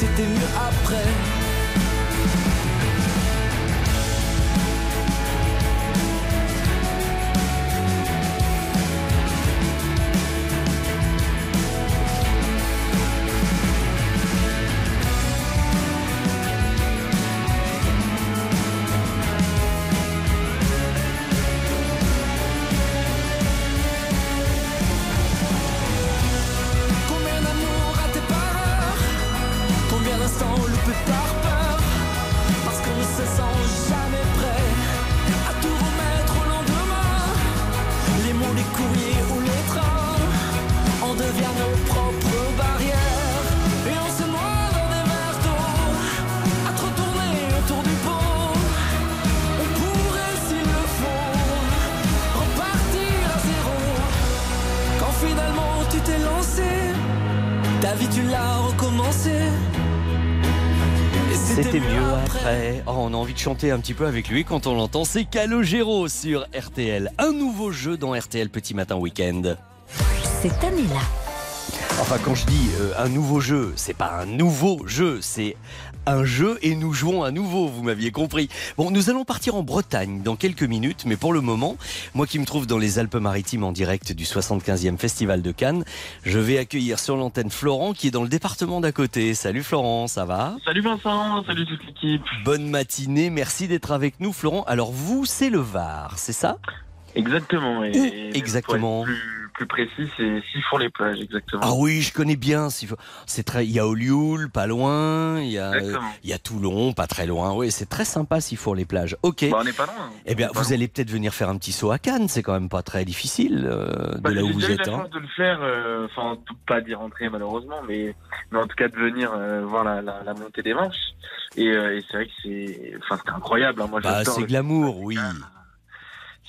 c'était mieux après.
Envie de chanter un petit peu avec lui quand on l'entend. C'est Calogero sur RTL. Un nouveau jeu dans RTL Petit Matin Week-end.
Cette année-là,
Enfin, quand je dis euh, un nouveau jeu, c'est pas un nouveau jeu, c'est un jeu et nous jouons à nouveau, vous m'aviez compris. Bon, nous allons partir en Bretagne dans quelques minutes, mais pour le moment, moi qui me trouve dans les Alpes-Maritimes en direct du 75e Festival de Cannes, je vais accueillir sur l'antenne Florent qui est dans le département d'à côté. Salut Florent, ça va?
Salut Vincent, salut toute l'équipe.
Bonne matinée, merci d'être avec nous Florent. Alors vous, c'est le Var, c'est ça?
Exactement. Et,
Où exactement?
plus, plus précis, c'est Sifour-les-Plages, exactement.
Ah oui, je connais bien. s'il faut- C'est très. Il y a Olioul, pas loin. Il y a, il y a Toulon, pas très loin. Oui, c'est très sympa Sifour les plages. Ok.
Bah, on n'est pas loin.
eh bien, vous
loin.
allez peut-être venir faire un petit saut à Cannes. C'est quand même pas très difficile euh, de
Bah,
là où
j'ai
vous
déjà eu
êtes.
la
hein.
chance de le faire, euh, enfin tout- pas d'y rentrer malheureusement, mais, mais en tout cas de venir euh, voir la, la, la montée des manches. Et, euh, et c'est vrai que c'est, enfin c'était incroyable. hein. Moi,
Bah, c'est glamour, oui.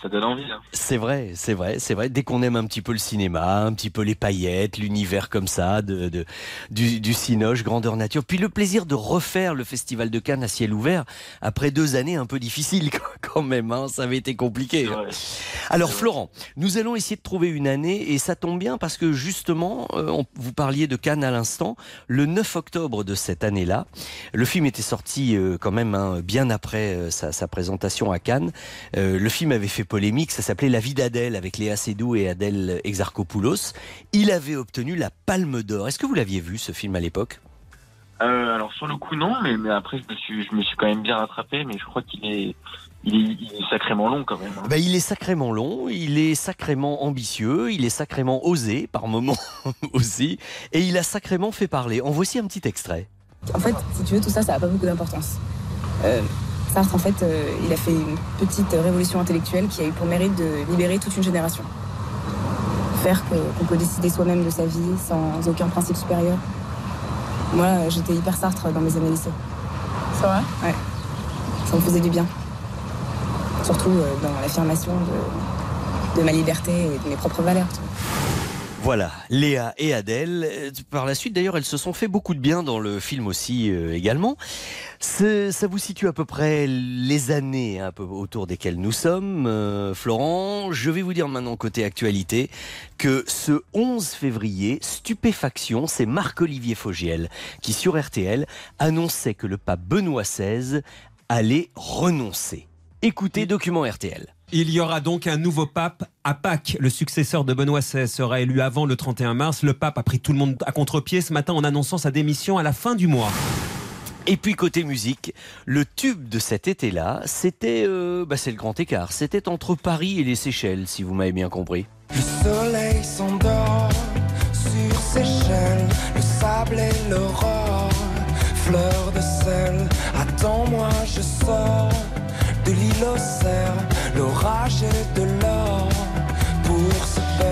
Ça donne envie. hein.
C'est vrai, c'est vrai, c'est vrai. Dès qu'on aime un petit peu le cinéma, un petit peu les paillettes, l'univers comme ça, de, de- du, du cinoche, grandeur nature, puis le plaisir de refaire le festival de Cannes à ciel ouvert après deux années un peu difficiles (laughs) quand même. hein. ça avait été compliqué. Hein. Alors Florent, nous allons essayer de trouver une année et ça tombe bien parce que justement, euh, on- vous parliez de Cannes à l'instant, le 9 octobre de cette année-là, le film était sorti euh, quand même hein, bien après euh, sa, sa présentation à Cannes. Euh, le film avait fait polémique, ça s'appelait La vie d'Adèle avec Léa Seydoux et Adèle Exarchopoulos. Il avait obtenu la Palme d'Or. Est-ce que vous l'aviez vu ce film à l'époque?
Euh, alors sur le coup non, mais, mais après je me suis, je me suis quand même bien rattrapé, mais je crois qu'il est, il est, il est sacrément long quand même. hein.
Ben, il est sacrément long, il est sacrément ambitieux, il est sacrément osé par moments (laughs) aussi, et il a sacrément fait parler. En voici un petit extrait.
En fait, si tu veux, tout ça, ça n'a pas beaucoup d'importance. Euh, Sartre, en fait, euh, il a fait une petite révolution intellectuelle qui a eu pour mérite de libérer toute une génération. Faire qu'on peut décider soi-même de sa vie sans aucun principe supérieur. Moi, j'étais hyper Sartre dans mes années lycée. C'est vrai? Ouais. Ça me faisait du bien. Surtout euh, dans l'affirmation de, de ma liberté et de mes propres valeurs. tu vois.
Voilà, Léa et Adèle. Euh, Par la suite, d'ailleurs, elles se sont fait beaucoup de bien dans le film aussi euh, également. Ça vous situe à peu près les années un peu autour desquelles nous sommes, euh, Florent. Je vais vous dire maintenant côté actualité que ce 11 février, stupéfaction, c'est Marc-Olivier Fogiel qui sur RTL annonçait que le pape Benoît XVI allait renoncer. Écoutez, document RTL.
Il y aura donc un nouveau pape à Pâques. Le successeur de Benoît XVI sera élu avant le 31 mars. Le pape a pris tout le monde à contre-pied ce matin en annonçant sa démission à la fin du mois.
Et puis côté musique, le tube de cet été-là, c'était euh, bah, c'est le grand écart. C'était entre Paris et les Seychelles, si vous m'avez bien compris.
Le soleil s'endort sur Seychelles, le sable et l'aurore, fleur de sel. Attends-moi, je sors de l'île aux cerfs,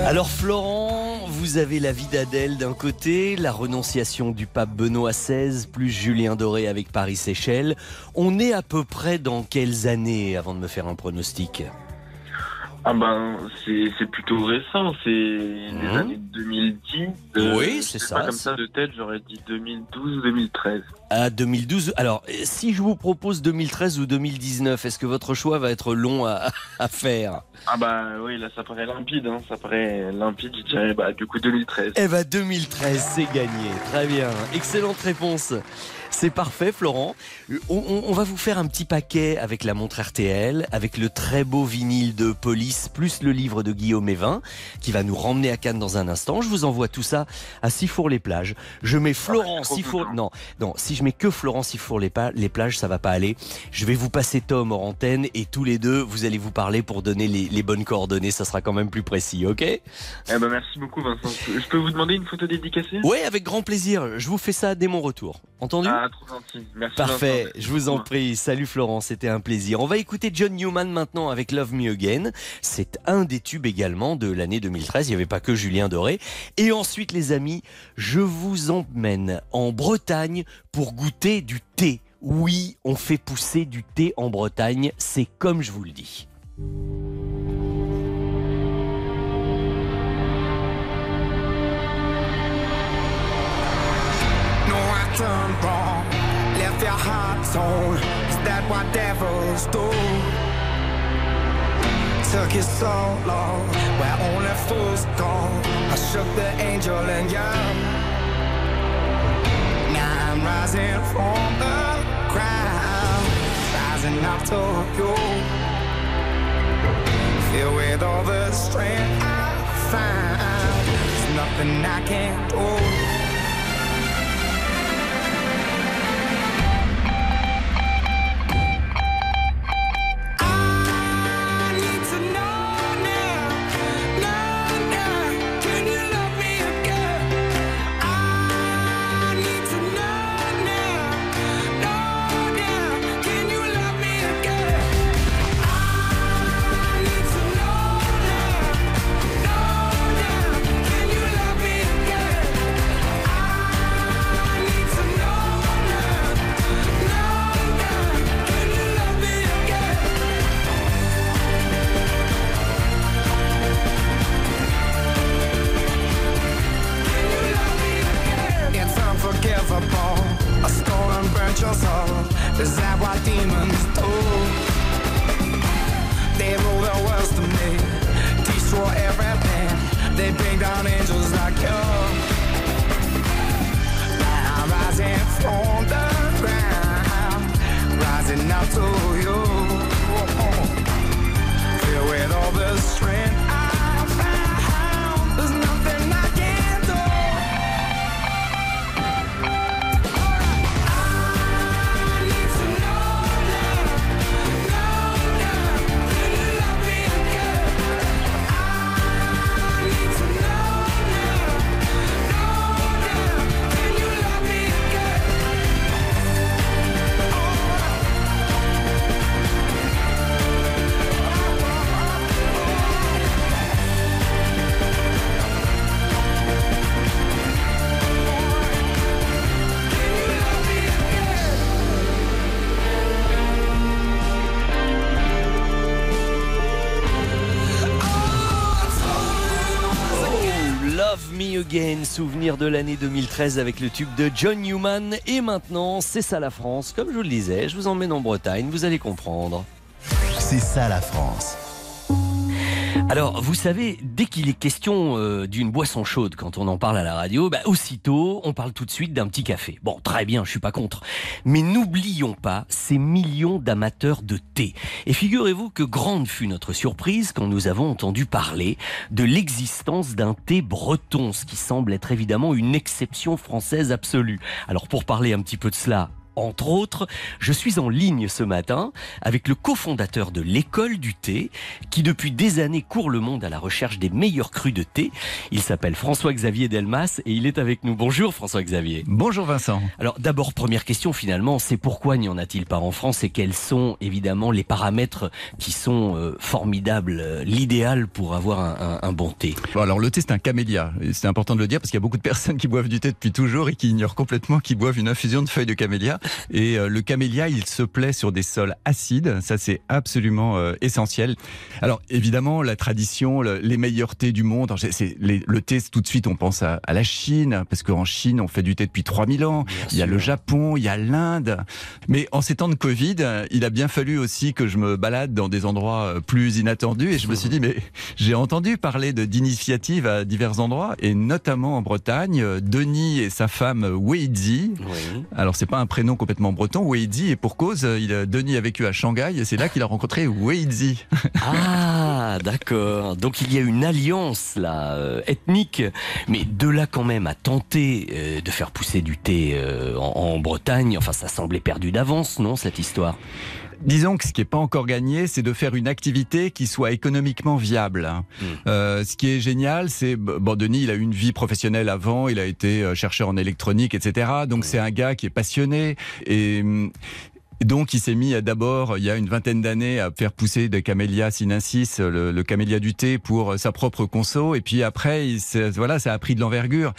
Alors Florent, vous avez la vie d'Adèle d'un côté, la renonciation du pape Benoît XVI, plus Julien Doré avec Paris-Seychelles. On est à peu près dans quelles années avant de me faire un pronostic?
Ah ben, c'est plutôt récent, c'est les
Mhm.
années 2010.
Oui,
je
c'est ça,
Pas comme ça de tête, j'aurais dit 2012 ou 2013.
À 2012. Alors, euh, si je vous propose 2013 ou 2019, est-ce que votre choix va être long à, à faire?
Ah bah oui, là ça paraît limpide, hein, ça paraît limpide, je dirais bah du coup 2013.
Eh ben 2013, c'est gagné. Très bien. Excellente réponse. C'est parfait, Florent. Euh, On, on- on va vous faire un petit paquet avec la montre RTL, avec le très beau vinyle de Police, plus le livre de Guillaume Evin, qui va nous ramener à Cannes dans un instant. Je vous envoie tout ça à Sifour-les-Plages. Je mets Florent
trop
Sifour...
content.
Non, non, si je mets que Florent Sifour-les-Plages, ça va pas aller. Je vais vous passer Tom hors antenne et tous les deux, vous allez vous parler pour donner les, les bonnes coordonnées. Ça sera quand même plus précis, ok?
Eh ben merci beaucoup Vincent. Je peux vous demander une photo dédicacée?
Ouais, avec grand plaisir. Je vous fais ça dès mon retour. Entendu?
Ah trop gentil, merci
Parfait,
Vincent.
je vous en prie. Salut Florent, c'était un plaisir. On va écouter John Newman maintenant avec Love Me Again. C'est un des tubes également de l'année 2013. Il n'y avait pas que Julien Doré. Et ensuite, les amis, je vous emmène en Bretagne pour goûter du thé. Oui, on fait pousser du thé en Bretagne. C'est comme je vous le dis.
Wrong, left your heart torn. Is that what devils do? Took you so long, where only fools go. I shook the angel and young. Now I'm rising from the ground, rising up to you. Filled with all the strength I find, there's nothing I can't do. Stolen your soul. Is that what demons do? They rule the world to me, destroy everything. They bring down angels like you. Now I'm rising from the ground, rising up to you. Filled with all the strength
Again, souvenir de l'année 2013 avec le tube de John Newman. Et maintenant, c'est ça la France. Comme je vous le disais, je vous emmène en Bretagne, vous allez comprendre.
C'est ça la France.
Alors, vous savez, dès qu'il est question euh, d'une boisson chaude, quand on en parle à la radio, bah, aussitôt, on parle tout de suite d'un petit café. Bon, très bien, je suis pas contre. Mais n'oublions pas ces millions d'amateurs de thé. Et figurez-vous que grande fut notre surprise quand nous avons entendu parler de l'existence d'un thé breton, ce qui semble être évidemment une exception française absolue. Alors, pour parler un petit peu de cela, entre autres, je suis en ligne ce matin avec le cofondateur de l'école du thé, qui depuis des années court le monde à la recherche des meilleurs crus de thé. Il s'appelle François-Xavier Delmas et il est avec nous. Bonjour François-Xavier.
Bonjour Vincent.
Alors d'abord, première question finalement, c'est pourquoi n'y en a-t-il pas en France et quels sont évidemment les paramètres qui sont euh, formidables, euh, l'idéal pour avoir un, un- un bon thé?
Bon, alors le thé c'est un camélia. C'est important de le dire parce qu'il y a beaucoup de personnes qui boivent du thé depuis toujours et qui ignorent complètement qu'ils boivent une infusion de feuilles de camélia. Et euh, le camélia, il se plaît sur des sols acides. Ça, c'est absolument euh, essentiel. Alors, évidemment, la tradition, le- les meilleurs thés du monde. c'est- les- le thé, tout de suite, on pense à, à la Chine, parce qu'en Chine, on fait du thé depuis 3000 ans. il y a le Japon, il y a l'Inde. Mais en ces temps de Covid, euh, il a bien fallu aussi que je me balade dans des endroits plus inattendus. Et je me suis dit, mais j'ai entendu parler de- d'initiatives à divers endroits, et notamment en Bretagne. Denis et sa femme Weidzi. Alors, c'est pas un prénom complètement breton, Weidzi, et pour cause, euh, a- Denis a vécu à Shanghai, et c'est là qu'il a rencontré Weidzi. (laughs)
Ah, d'accord. Donc il y a une alliance là euh, ethnique, mais de là quand même à tenter euh, de faire pousser du thé euh, en Bretagne. Enfin, ça semblait perdu d'avance, non, cette histoire?
Disons que ce qui n'est pas encore gagné, c'est de faire une activité qui soit économiquement viable. hein. Euh, ce qui est génial, c'est bon, Denis, il a eu une vie professionnelle avant, il a été euh, chercheur en électronique, etc. Donc c'est un gars qui est passionné et hum, donc, il s'est mis à d'abord, il y a une vingtaine d'années, à faire pousser des camélias sinensis, le, le camélia du thé, pour euh, sa propre conso. Et puis après, il voilà, ça a pris de l'envergure.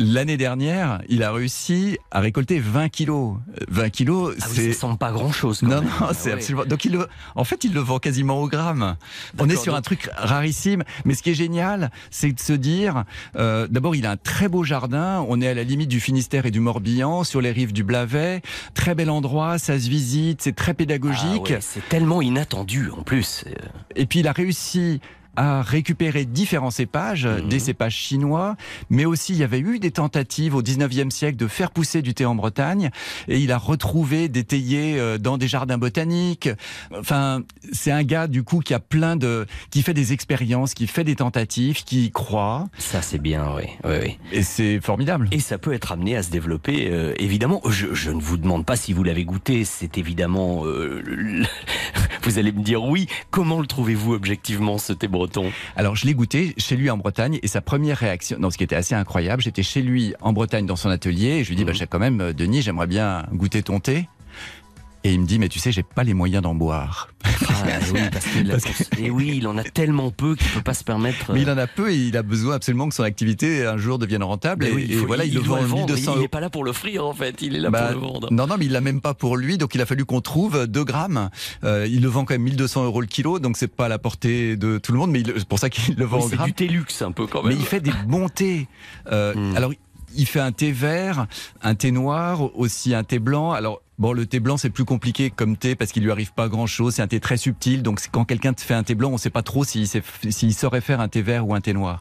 L'année dernière, il a réussi à récolter 20 kilos. Euh, 20 kilos,
Ah oui,
c'est
ça semble pas grand-chose.
non,
même.
non,
Ah
c'est
ouais.
absolument. Donc il le, en fait, il le vend quasiment au gramme. On est sur un truc rarissime. Mais ce qui est génial, c'est de se dire, euh, d'abord, il a un très beau jardin. On est à la limite du Finistère et du Morbihan, sur les rives du Blavet. Très bel endroit, ça se visite, c'est très pédagogique.
Ah ouais, c'est tellement inattendu en plus.
Et puis il a réussi à récupérer différents cépages,
Mhm.
des cépages chinois, mais aussi il y avait eu des tentatives au 19e siècle de faire pousser du thé en Bretagne, et il a retrouvé des théiers euh, dans des jardins botaniques. Enfin, c'est un gars du coup qui a plein de, qui fait des expériences, qui fait des tentatives, qui y croit.
Ça, c'est bien, oui. oui, oui.
Et c'est formidable.
Et ça peut être amené à se développer, euh, évidemment. Je, je ne vous demande pas si vous l'avez goûté, c'est évidemment... euh, (laughs) vous allez me dire oui. Comment le trouvez-vous objectivement, ce thé breton?
Alors, je l'ai goûté chez lui en Bretagne et sa première réaction, non, ce qui était assez incroyable, j'étais chez lui en Bretagne dans son atelier et je lui dis, bah, j'ai quand même, euh, Denis, j'aimerais bien goûter ton thé. Et il me dit, mais tu sais, j'ai pas les moyens d'en boire.
Ah oui, parce que,
Parce que-
Et oui, il en a tellement peu qu'il peut pas se permettre...
Mais il en a peu et il a besoin absolument que son activité un jour devienne rentable.
Mais
et,
oui, il
et
faut-
voilà, il, le
doit
vend
vendre,
1200
Il
euros.
n'est pas là pour l'offrir, en fait. Il est là
Bah,
pour le vendre.
non, non, mais il l'a même pas pour lui, donc il a fallu qu'on trouve 2 grammes. Euh, il le vend quand même 1200 euros le kilo, donc c'est pas à la portée de tout le monde, mais c'est pour ça qu'il le vend
Oui,
au
c'est
gramme.
du thé luxe, un peu quand même.
Mais il fait des bons thés. Euh,
Hmm.
Alors, il fait un thé vert, un thé noir, aussi un thé blanc. Alors, bon, le thé blanc, c'est plus compliqué comme thé parce qu'il lui arrive pas grand chose. C'est un thé très subtil. Donc, quand quelqu'un te fait un thé blanc, on sait pas trop s'il sait- s'il saurait faire un thé vert ou un thé noir.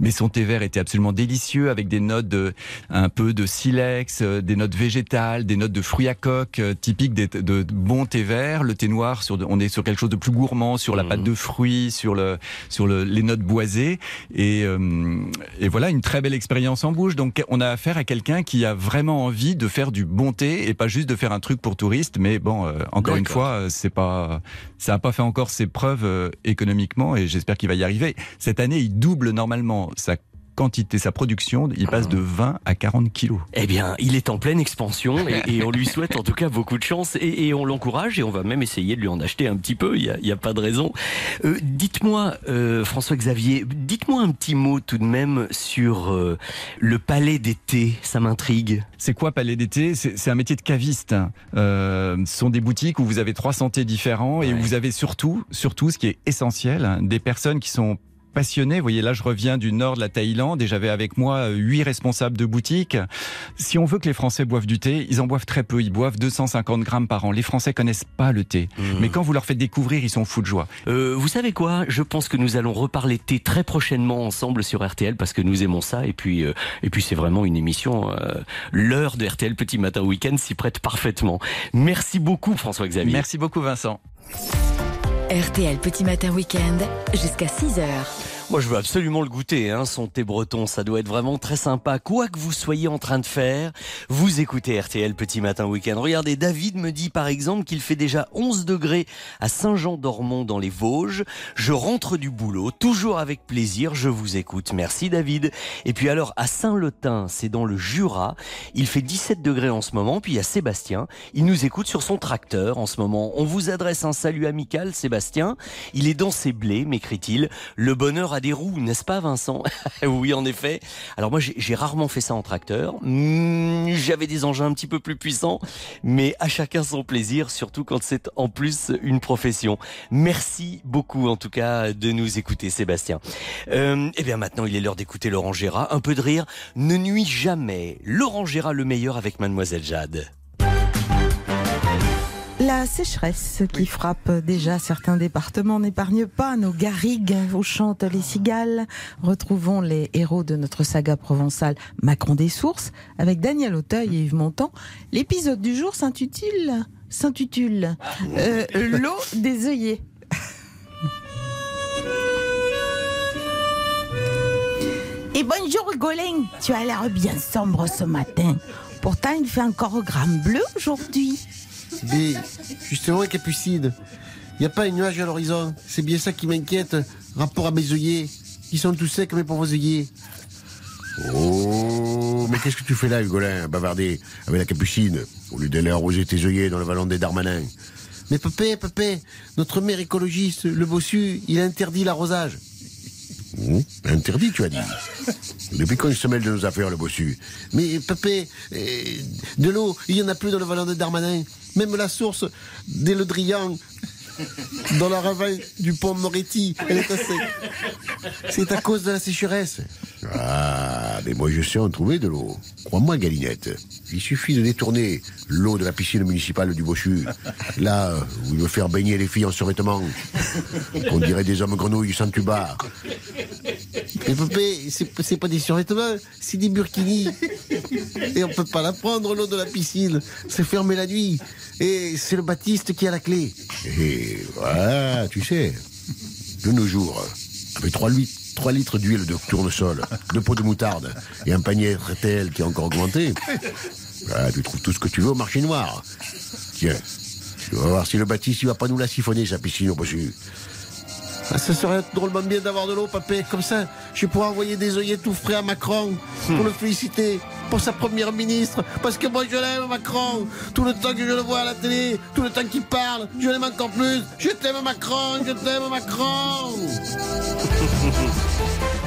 Mais son thé vert était absolument délicieux avec des notes de, un peu de silex, euh, des notes végétales, des notes de fruits à coque, euh, typiques des- de, bons thés verts. Le thé noir, sur, on est sur quelque chose de plus gourmand, sur la pâte de fruits, sur, le, sur le, les notes boisées. Et, euh, et voilà, une très belle expérience en bouche. Donc, on a affaire à quelqu'un qui a vraiment envie de faire du bon thé et pas juste de faire un truc pour touristes. Mais bon, euh, encore une fois, euh, c'est pas, ça n'a pas fait encore ses preuves euh, économiquement et j'espère qu'il va y arriver. Cette année, il double normalement sa quantité, sa production. Il passe de 20 à 40 kilos.
Eh bien, il est en pleine expansion et, et on lui souhaite en tout cas beaucoup de chance et, et on l'encourage et on va même essayer de lui en acheter un petit peu. Il n'y a, pas de raison. Euh, dites-moi, euh, François-Xavier, dites-moi un petit mot tout de même sur euh, le palais d'été. Ça m'intrigue.
C'est quoi Palais d'été C'est un métier de caviste. Euh, ce sont des boutiques où vous avez trois santé différents et où vous avez surtout, surtout, ce qui est essentiel, des personnes qui sont Vous voyez, là, je reviens du nord de la Thaïlande et j'avais avec moi euh, huit responsables de boutiques. Si on veut que les Français boivent du thé, ils en boivent très peu. Ils boivent 250 grammes par an. Les Français connaissent pas le thé. Mais quand vous leur faites découvrir, ils sont fous de joie.
Euh, vous savez quoi? Je pense que nous allons reparler thé très prochainement ensemble sur RTL parce que nous aimons ça et puis euh, et puis c'est vraiment une émission. euh, L'heure de RTL Petit Matin Week-end s'y prête parfaitement. Merci beaucoup François-Xavier.
Merci beaucoup Vincent.
RTL Petit Matin Week-end jusqu'à 6h.
Moi, je veux absolument le goûter, hein, son thé breton. Ça doit être vraiment très sympa. Quoi que vous soyez en train de faire, vous écoutez RTL Petit Matin Week-end. Regardez, David me dit par exemple qu'il fait déjà 11 degrés à Saint-Jean-d'Ormont dans les Vosges. Je rentre du boulot, toujours avec plaisir. Je vous écoute. Merci David. Et puis alors, à Saint-Letin, c'est dans le Jura. Il fait 17 degrés en ce moment. Puis il y a Sébastien. Il nous écoute sur son tracteur en ce moment. On vous adresse un salut amical, Sébastien. Il est dans ses blés, m'écrit-il. Le bonheur a des roues, n'est-ce pas Vincent (laughs) Oui, en effet. Alors moi, j'ai rarement fait ça en tracteur. Hmm, J'avais des engins un petit peu plus puissants, mais à chacun son plaisir, surtout quand c'est en plus une profession. Merci beaucoup en tout cas de nous écouter, Sébastien. Euh, eh bien maintenant, il est l'heure d'écouter Laurent Gérard. Un peu de rire ne nuit jamais. Laurent Gérard le meilleur avec Mademoiselle Jade.
La sécheresse qui frappe déjà certains départements n'épargne pas nos garrigues où chantent les cigales. Retrouvons les héros de notre saga provençale Macron des sources avec Daniel Auteuil et Yves Montand. L'épisode du jour s'intitule s'intitule euh, l'eau des œillets. Et bonjour Golin, tu as l'air bien sombre ce matin. Pourtant, il fait encore grand bleu aujourd'hui.
Mais justement, Capucine, il n'y a pas un nuage à l'horizon. C'est bien ça qui m'inquiète, rapport à mes œillets. Ils sont tous secs, mes pauvres œillets. Oh, mais qu'est-ce que tu fais là, Hugolin, bavarder avec la Capucine, au lieu d'aller arroser tes œillets dans le vallon des Darmanins? Mais Pépé, Pépé, notre maire écologiste, le bossu, il a interdit l'arrosage. Oh, interdit, tu as dit. Depuis quand il se mêle de nos affaires, le bossu Mais Pépé, euh, de l'eau, il n'y en a plus dans le vallon des Darmanins. Même la source des dans la ravin du pont Moretti, elle est assez. C'est à cause de la sécheresse. Ah, mais moi je sais en trouver de l'eau. Crois-moi, Galinette. Il suffit de détourner l'eau de la piscine municipale du Bossu. Là où il veut faire baigner les filles en survêtement. On dirait des hommes grenouilles sans tuba. Mais Pépé, c'est pas des survêtements, c'est des burkinis. Et on peut pas la prendre, l'eau de la piscine. C'est fermé la nuit. Et c'est le Baptiste qui a la clé. Et voilà, tu sais, de nos jours, avec 3 litres, 3 litres d'huile de tournesol, deux pots de moutarde et un panier RTL qui a encore augmenté, voilà, tu trouves tout ce que tu veux au marché noir. Tiens, tu vas voir si le Baptiste il va pas nous la siphonner, sa piscine au bossu. Ah, ça serait drôlement bien d'avoir de l'eau, papé. Comme ça, je pourrais envoyer des œillets tout frais à Macron pour le féliciter pour sa première ministre. Parce que moi, je l'aime, Macron. Tout le temps que je le vois à la télé, tout le temps qu'il parle, je l'aime encore plus. Je t'aime, Macron, je t'aime, Macron. (laughs)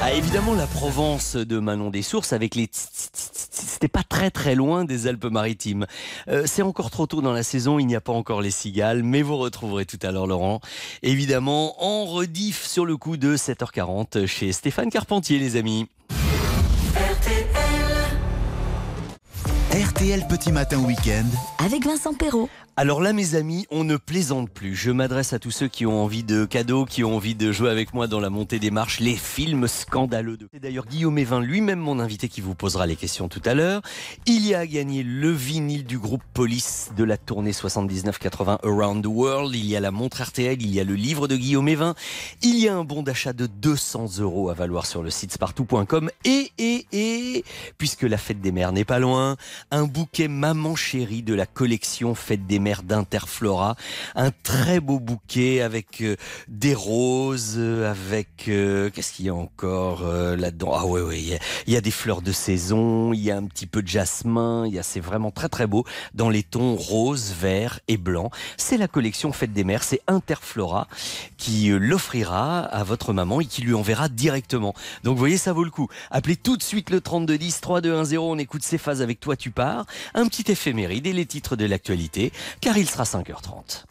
Ah, évidemment, la Provence de Manon des Sources avec les c'était pas très très loin des Alpes-Maritimes. Euh, c'est encore trop tôt dans la saison, il n'y a pas encore les cigales, mais vous retrouverez tout à l'heure Laurent. Évidemment, en rediff sur le coup de 7h40 chez Stéphane Carpentier, les amis.
RTL Petit Matin Week-end.
Avec Vincent Perrault.
Alors là, mes amis, on ne plaisante plus. Je m'adresse à tous ceux qui ont envie de cadeaux, qui ont envie de jouer avec moi dans la montée des marches, les films scandaleux. de- C'est d'ailleurs Guillaume Evin, lui-même mon invité, qui vous posera les questions tout à l'heure. Il y a à gagner le vinyle du groupe Police de la tournée 79-80 Around the World. Il y a la montre RTL, il y a le livre de Guillaume Evin. Il y a un bon d'achat de 200 euros à valoir sur le site spartou.com. Et, et, et, puisque la fête des mères n'est pas loin, un bouquet maman chérie de la collection Fête des mères d'Interflora. Un très beau bouquet avec euh, des roses, euh, avec euh, qu'est-ce qu'il y a encore là-dedans? Ah ouais ouais, il y, a, des fleurs de saison, il y a un petit peu de jasmin, il y a c'est vraiment très très beau dans les tons rose, vert et blanc. C'est la collection Fête des mères, c'est Interflora qui l'offrira à votre maman et qui lui enverra directement. Donc vous voyez, ça vaut le coup. Appelez tout de suite le 3210 3210, on écoute ces phases avec toi tu pars, un petit éphéméride et les titres de l'actualité, car il sera 5h30.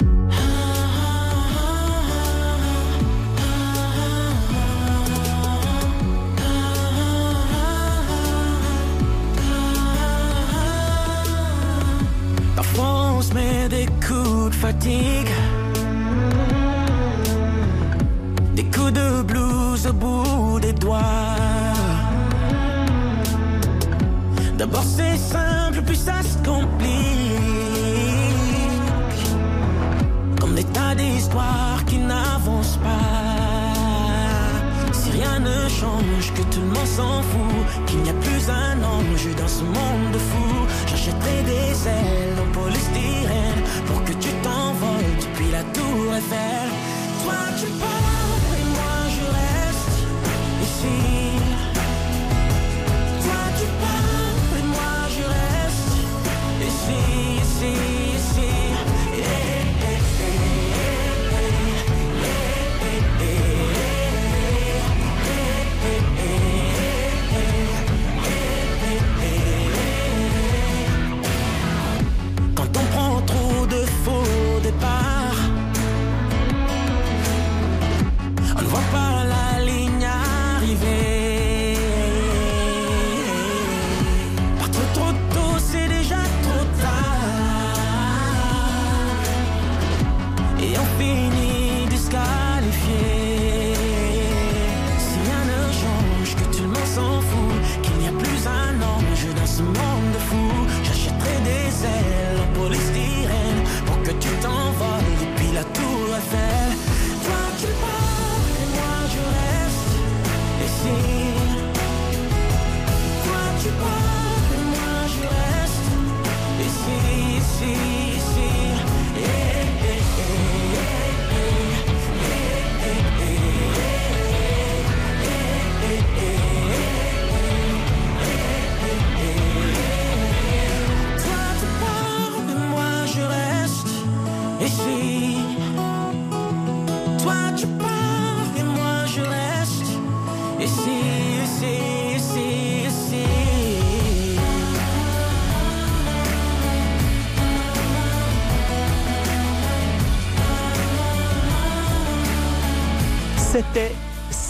Parfois on se met des coups de fatigue. Des coups de blues au bout des doigts D'abord c'est simple puis ça se complique. Comme des tas d'histoires qui n'avancent pas. Si rien ne change, que tout le monde s'en fout. Qu'il n'y a plus un ange dans ce monde de fou. J'achèterai des ailes en polystyrène Pour que tu t'envoles depuis la tour Eiffel. Toi tu pars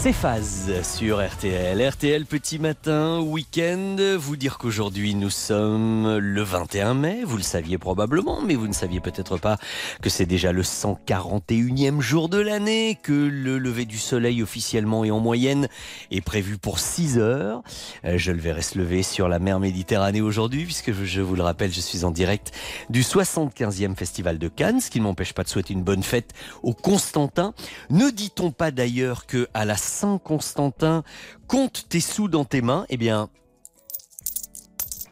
Céphase sur RTL. RTL petit matin, week-end. Vous dire qu'aujourd'hui nous sommes le 21 mai. Vous le saviez probablement, mais vous ne saviez peut-être pas que c'est déjà le 141e jour de l'année, que le lever du soleil officiellement et en moyenne est prévu pour 6 heures. Euh, Je le verrai se lever sur la mer Méditerranée aujourd'hui, puisque je- vous le rappelle, je suis en direct du 75e Festival de Cannes, ce qui ne m'empêche pas de souhaiter une bonne fête aux Constantins. Ne dit-on pas d'ailleurs que à la Saint-Constantin, compte tes sous dans tes mains Eh bien,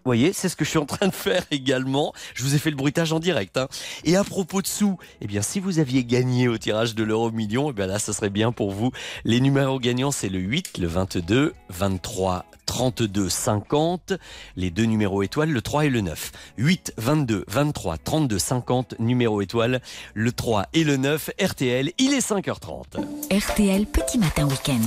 vous voyez, c'est ce que je suis en train de faire également. Je vous ai fait le bruitage en direct. hein. Et à propos de sous, eh bien, si vous aviez gagné au tirage de l'euro million, eh bien là, ça serait bien pour vous. Les numéros gagnants, c'est le 8, le 22, 23, 32, 50. Les deux numéros étoiles, le 3 et le 9. 8, 22, 23, 32, 50. Numéro étoile, le 3 et le 9. RTL, il est 5h30.
RTL Petit Matin Week-end.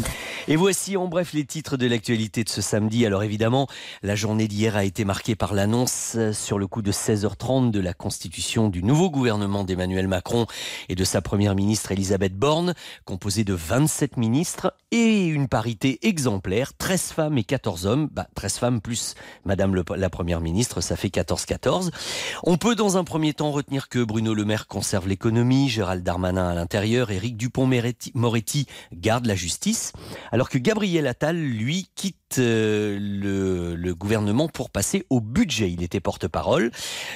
Et voici en bref les titres de l'actualité de ce samedi. Alors évidemment, la journée d'hier a été marquée par l'annonce euh, sur le coup de 16h30 de la constitution du nouveau gouvernement d'Emmanuel Macron et de sa première ministre Elisabeth Borne, composée de 27 ministres et une parité exemplaire, 13 femmes et 14 hommes. Bah, 13 femmes plus Madame la première ministre, ça fait 14-14. On peut dans un premier temps retenir que Bruno Le Maire conserve l'économie, Gérald Darmanin à l'intérieur, Éric Dupont-Moretti garde la justice, alors que Gabriel Attal, lui, quitte euh, le, gouvernement pour passer au budget. Il était porte-parole.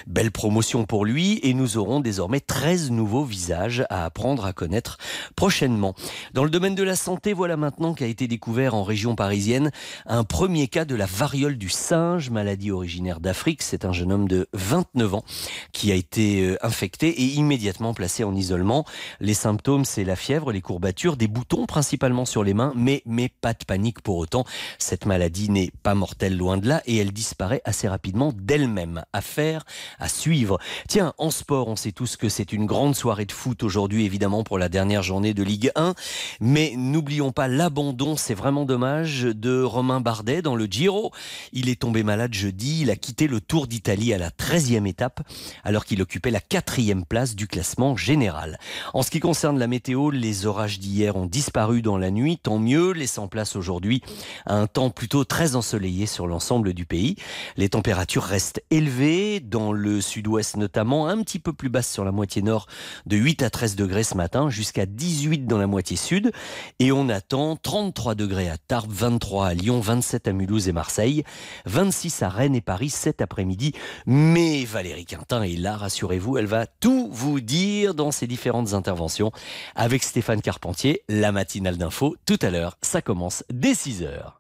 Belle promotion pour lui et nous aurons désormais 13 nouveaux visages à apprendre à connaître prochainement. Dans le domaine de la santé, voilà maintenant qu'a été découvert en région parisienne un premier cas de la variole du singe, maladie originaire d'Afrique. C'est un jeune homme de 29 ans qui a été euh, infecté et immédiatement placé en isolement. Les symptômes, c'est la fièvre, les courbatures, des boutons principalement sur les mains, mais, mais pas de panique pour autant. Cette maladie n'est pas mortelle loin de là et elle disparaît assez rapidement d'elle-même. Affaire à suivre. Tiens, en sport, on sait tous que c'est une grande soirée de foot aujourd'hui, évidemment, pour la dernière journée de Ligue 1. Mais n'oublions pas l'abandon, c'est vraiment dommage, de Romain Bardet dans le Giro. Il est tombé malade jeudi, il a quitté le Tour d'Italie à la 13e étape, alors qu'il occupait la quatrième place du classement général. En ce qui concerne la météo, les orages d'hier ont disparu dans la nuit, tant mieux, laissant place aujourd'hui à un temps plutôt très ensoleillé sur l'ensemble du pays. Les températures restent élevées, dans le sud-ouest notamment, un petit peu plus basses sur la moitié nord, de 8 à 13 degrés ce matin, jusqu'à 18 dans la moitié sud. Et on attend 33 degrés à Tarbes, 23 à Lyon, 27 à Mulhouse et Marseille, 26 à Rennes et Paris cet après-midi. Mais Valérie Quintin est là, rassurez-vous, elle va tout vous dire dans ses différentes interventions avec Stéphane Carpentier, la matinale d'info. Tout à l'heure, ça commence dès 6 heures.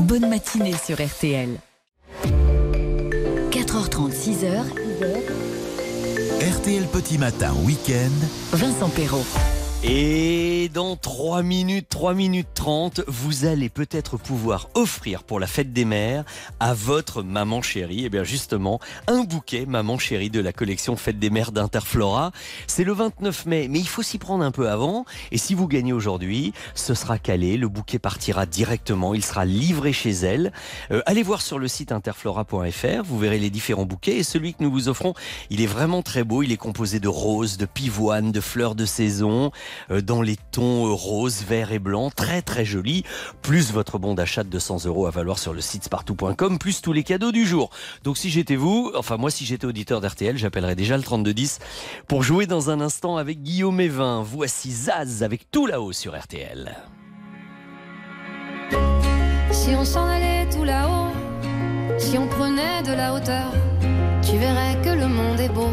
Bonne matinée sur RTL. 4h30, 6h.
RTL Petit Matin Week-end.
Vincent Perrault.
Et dans 3 minutes, 3 minutes 30, vous allez peut-être pouvoir offrir pour la fête des mères à votre maman chérie, et bien justement, un bouquet maman chérie de la collection Fête des mères d'Interflora. C'est le 29 mai, mais il faut s'y prendre un peu avant. Et si vous gagnez aujourd'hui, ce sera calé, le bouquet partira directement, il sera livré chez elle. Euh, allez voir sur le site interflora.fr, vous verrez les différents bouquets. Et celui que nous vous offrons, il est vraiment très beau, il est composé de roses, de pivoines, de fleurs de saison dans les tons euh, rose, vert et blanc, très très joli, plus votre bon d'achat de 200 euros à valoir sur le site spartou.com, plus tous les cadeaux du jour. Donc si j'étais vous, enfin moi si j'étais auditeur d'RTL, j'appellerais déjà le 3210 pour jouer dans un instant avec Guillaume Evin. Voici Zaz avec tout là-haut sur RTL.
Si on s'en allait tout là-haut, si on prenait de la hauteur, tu verrais que le monde est. Beau.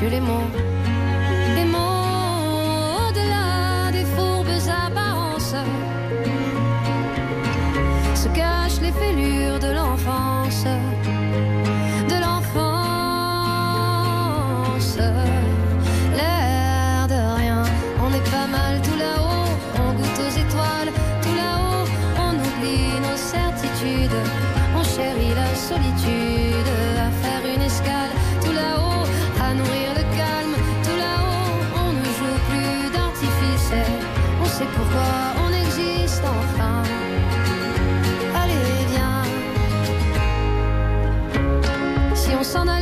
Les mots. Les mots au-delà des fourbes apparences se cachent les fêlures de l'enfance.
S'en allait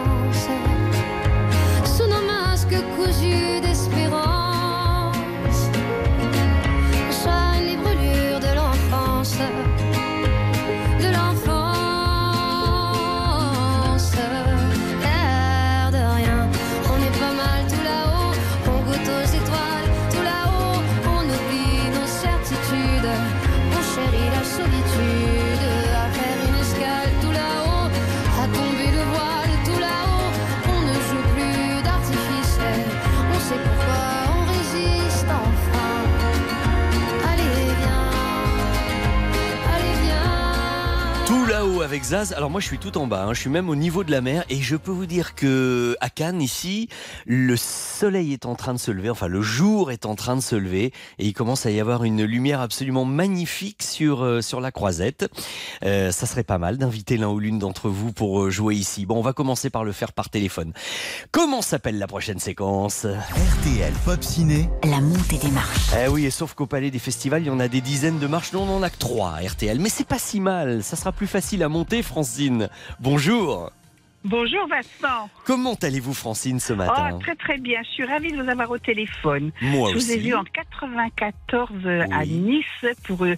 Alors moi je suis tout en bas, hein. je suis même au niveau de la mer et je peux vous dire que à Cannes ici, le soleil est en train de se lever, enfin le jour est en train de se lever et il commence à y avoir une lumière absolument magnifique sur euh, sur la croisette. Euh, ça serait pas mal d'inviter l'un ou l'une d'entre vous pour euh, jouer ici. Bon, on va commencer par le faire par téléphone. Comment s'appelle la prochaine séquence?
RTL Pop Ciné.
La montée des marches.
Eh oui, et sauf qu'au Palais des Festivals, il y en a des dizaines de marches. Nous, on en a que trois à RTL. Mais c'est pas si mal. Ça sera plus facile à monter, Francine. Bonjour.
Bonjour Vincent.
Comment allez-vous, Francine, ce matin
Oh, très très bien. Je suis ravie de vous avoir au téléphone.
Moi
je vous ai
aussi.
vu en 94 euh, à Nice pour euh,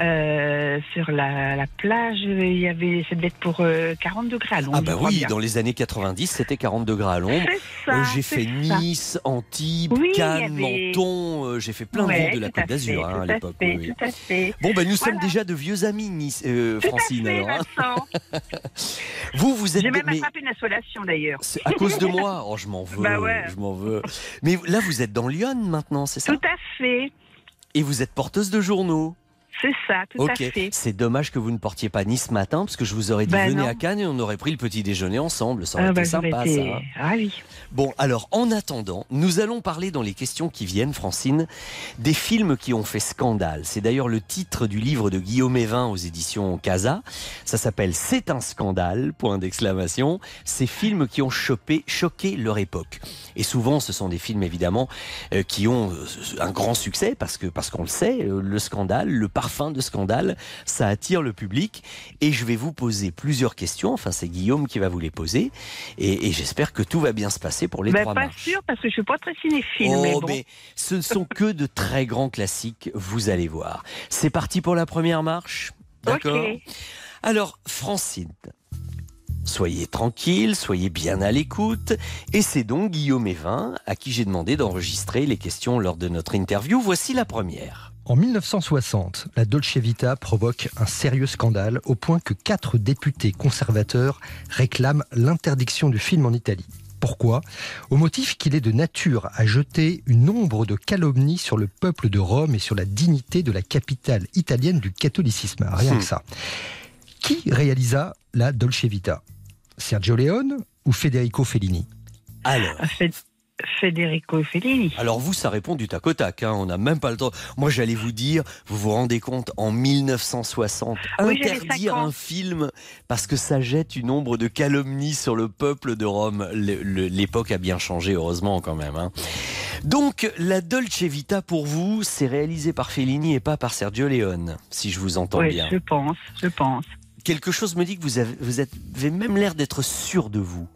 euh, sur la, la plage. Il y avait ça devait être pour euh, 40 degrés à Londres.
Ah bah oui,
bien.
dans les années 90, c'était 40 degrés à l'ombre. Euh, j'ai fait
ça.
Nice, Antibes,
Oui,
Cannes,
avait-
Menton. j'ai fait plein de villes de la Côte d'Azur hein, à l'époque. oui,
tout à fait.
Bon, ben nous sommes déjà de vieux amis, Nice,
Tout à
Francine.
fait,
alors, hein.
Vincent. (laughs)
Vous, vous êtes.
Même
mais-
une d'ailleurs.
C'est à cause de moi Oh, je m'en (laughs) veux,
Bah ouais.
je m'en veux. Mais là, vous êtes dans Lyon maintenant, c'est ça?
Tout à fait.
Et vous êtes porteuse de journaux
C'est ça, tout à fait.
c'est dommage que vous ne portiez pas Nice ce matin, parce que je vous aurais dit
Bah
venez
non.
à Cannes et on aurait pris le petit déjeuner ensemble. Ça aurait
Ah,
été
j'aurais
sympa,
été
ça. hein.
ravie.
Bon, alors en attendant, nous allons parler dans les questions qui viennent, Francine, des films qui ont fait scandale. C'est d'ailleurs le titre du livre de Guillaume Evin aux éditions Casa. Ça s'appelle C'est un scandale, point d'exclamation. Ces films qui ont chopé, choqué leur époque. Et souvent, ce sont des films évidemment euh, qui ont euh, un grand succès parce que parce qu'on le sait, euh, le scandale, le parfum de scandale, ça attire le public. Et je vais vous poser plusieurs questions. Enfin, c'est Guillaume qui va vous les poser. Et, et j'espère que tout va bien se passer pour les
Bah,
trois
pas
marches.
sûr parce que je suis pas très cinéphile.
Oh,
mais bon.
mais ce ne sont que de très grands classiques, vous allez voir. C'est parti pour la première marche D'accord. Alors, Francine, soyez tranquille, soyez bien à l'écoute. Et c'est donc Guillaume Evin à qui j'ai demandé d'enregistrer les questions lors de notre interview. Voici la première.
En 1960, la Dolce Vita provoque un sérieux scandale au point que quatre députés conservateurs réclament l'interdiction du film en Italie. Pourquoi? Au motif qu'il est de nature à jeter une ombre de calomnie sur le peuple de Rome et sur la dignité de la capitale italienne du catholicisme. Rien Hmm. que ça. Qui réalisa la Dolce Vita? Sergio Leone ou Federico Fellini?
Alors,
Federico Fellini.
Alors vous, ça répond du tac au tac. hein, On n'a même pas le temps. Moi, j'allais vous dire, vous vous rendez compte, en 1960,
Oui, j'avais cinq
interdire un film parce que ça jette une ombre de calomnie sur le peuple de Rome. L'époque a bien changé, heureusement quand même. hein. Donc, la Dolce Vita pour vous, c'est réalisé par Fellini et pas par Sergio Leone, si je vous entends
Oui,
bien.
je pense, je pense.
Quelque chose me dit que avez, vous avez même l'air d'être sûr de vous.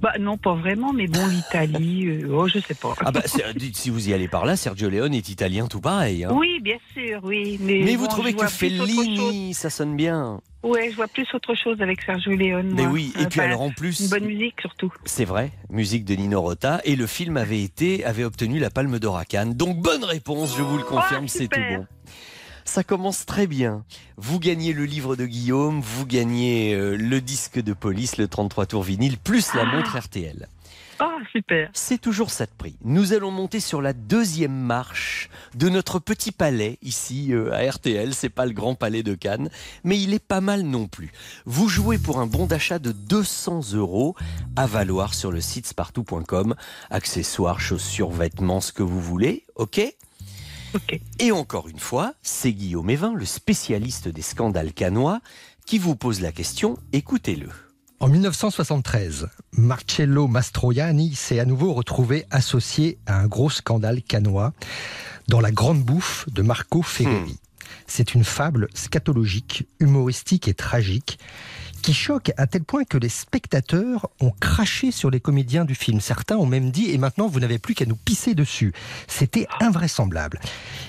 Bah non, pas vraiment, mais bon, l'Italie, (laughs) euh, oh, je sais pas.
Ah bah, dites, si vous y allez par là, Sergio Leone est italien tout pareil. hein.
Oui, bien sûr, oui. Mais,
Mais
bon,
vous trouvez que. Fellini, ça sonne bien
Ouais, je vois plus autre chose avec Sergio Leone.
Mais
moi.
oui, et puis
Enfin,
alors en plus-
Une bonne musique surtout.
C'est vrai, musique de Nino Rota, et le film avait été, avait obtenu la Palme d'Or à Cannes. Donc bonne réponse, je vous le confirme, c'est tout
Oh,
bon. Ça commence très bien. Vous gagnez le livre de Guillaume, vous gagnez euh, le disque de police, le 33 tours vinyle, plus la montre RTL.
Ah, super.
C'est toujours ça de prix. Nous allons monter sur la deuxième marche de notre petit palais ici euh, à RTL. C'est pas le grand palais de Cannes, mais il est pas mal non plus. Vous jouez pour un bon d'achat de 200 euros à valoir sur le site spartou.com. Accessoires, chaussures, vêtements, ce que vous voulez. Ok? Et encore une fois, c'est Guillaume Evin, le spécialiste des scandales canois, qui vous pose la question. Écoutez-le.
En 1973, Marcello Mastroianni s'est à nouveau retrouvé associé à un gros scandale canois dans la grande bouffe de Marco Ferreri. C'est une fable scatologique, humoristique et tragique qui choque à tel point que les spectateurs ont craché sur les comédiens du film. Certains ont même dit et maintenant vous n'avez plus qu'à nous pisser dessus. C'était invraisemblable.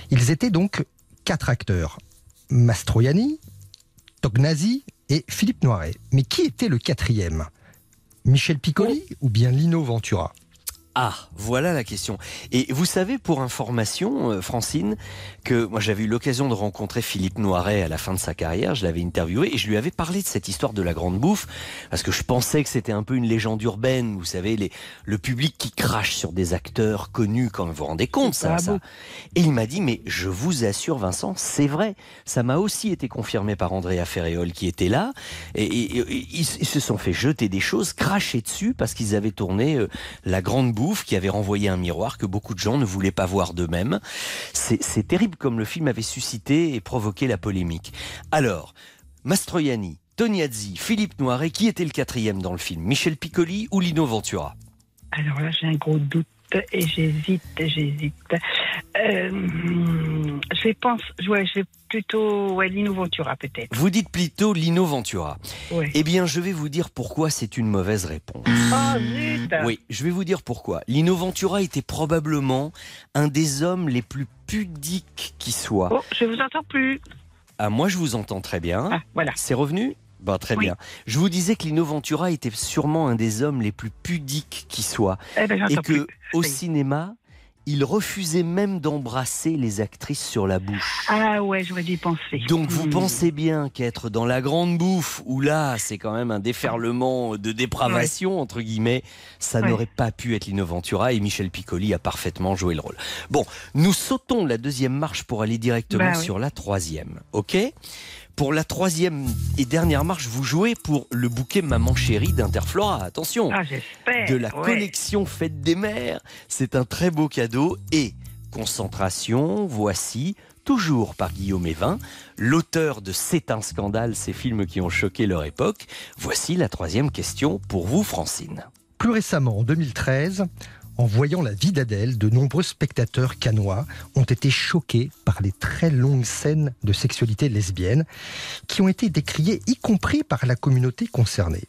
Ils étaient donc quatre acteurs. Mastroianni, Tognazzi et Philippe Noiret. Mais qui était le quatrième? Michel Piccoli ou bien Lino Ventura?
Ah, voilà la question. Et vous savez, pour information, euh, Francine, que moi j'avais eu l'occasion de rencontrer Philippe Noiret à la fin de sa carrière, je l'avais interviewé et je lui avais parlé de cette histoire de la grande bouffe, parce que je pensais que c'était un peu une légende urbaine, vous savez, les, le public qui crache sur des acteurs connus quand vous vous rendez compte, ça, ça. Et il m'a dit, mais je vous assure Vincent, c'est vrai, ça m'a aussi été confirmé par Andrea Ferréol qui était là, et, et- et- ils, ils se sont fait jeter des choses, cracher dessus, parce qu'ils avaient tourné euh, la grande bouffe qui avait renvoyé un miroir que beaucoup de gens ne voulaient pas voir d'eux-mêmes. C'est terrible comme le film avait suscité et provoqué la polémique. Alors, Mastroianni, Tognazzi, Philippe Noiret, qui était le quatrième dans le film? Michel Piccoli ou Lino Ventura?
Alors là, j'ai un gros doute et j'hésite, j'hésite. Euh, je pense, ouais, je plutôt ouais, Lino Ventura peut-être.
Vous dites plutôt Lino Ventura. Eh bien, je vais vous dire pourquoi c'est une mauvaise réponse.
Oh zut
Oui, je vais vous dire pourquoi. Lino Ventura était probablement un des hommes les plus pudiques qui soit.
Oh, je vous entends plus.
Ah, moi, je vous entends très bien.
voilà.
C'est revenu Bon, très
Oui.
bien. Je vous disais que Lino Ventura était sûrement un des hommes les plus pudiques qui soit.
Eh ben,
et que
plus.
au cinéma, il refusait même d'embrasser les actrices sur la bouche.
Ah ouais, j'aurais dû y penser.
Donc vous
Hmm.
pensez bien qu'être dans la grande bouffe, où là c'est quand même un déferlement de dépravation, entre guillemets, ça
Ouais.
n'aurait pas pu être Lino Ventura et Michel Piccoli a parfaitement joué le rôle. Bon, nous sautons la deuxième marche pour aller directement
Bah oui.
sur la troisième, ok? Pour la troisième et dernière marche, vous jouez pour le bouquet Maman Chérie d'Interflora. Attention,
Ah, j'espère.
de la
ouais.
collection Fête des Mères. C'est un très beau cadeau. Et concentration, voici, toujours par Guillaume Evin, l'auteur de C'est un scandale, ces films qui ont choqué leur époque. Voici la troisième question pour vous, Francine.
Plus récemment, en 2013, en voyant la vie d'Adèle, de nombreux spectateurs canois ont été choqués par les très longues scènes de sexualité lesbienne qui ont été décriées, y compris par la communauté concernée.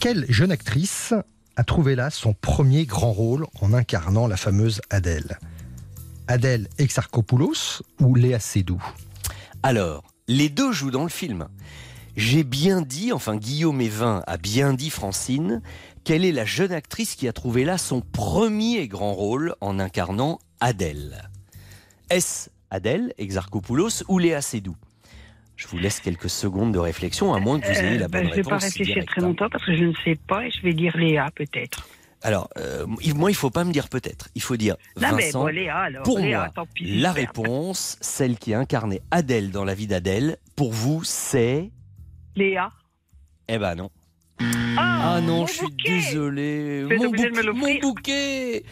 Quelle jeune actrice a trouvé là son premier grand rôle en incarnant la fameuse Adèle? Adèle Exarchopoulos ou Léa Seydoux?
Alors, les deux jouent dans le film. J'ai bien dit, enfin Guillaume Evin a bien dit, Francine, quelle est la jeune actrice qui a trouvé là son premier grand rôle en incarnant Adèle? Est-ce Adèle Exarchopoulos ou Léa Seydoux? Je vous laisse quelques secondes de réflexion, à moins que vous ayez
Euh,
la
ben,
bonne
je vais pas
réponse.
réfléchir très
hein.
longtemps parce que je ne sais pas et je vais dire Léa peut-être.
Alors, euh, moi, il faut pas me dire peut-être. Il faut dire
Non,
Vincent.
bon, Léa, alors,
pour
Léa,
moi,
tant pis,
la réponse, celle qui a incarné Adèle dans la vie d'Adèle, pour vous, c'est
Léa
Eh ben non. Ah non, je suis désolé. Mon,
obligé de me
bouquet- mon bouquet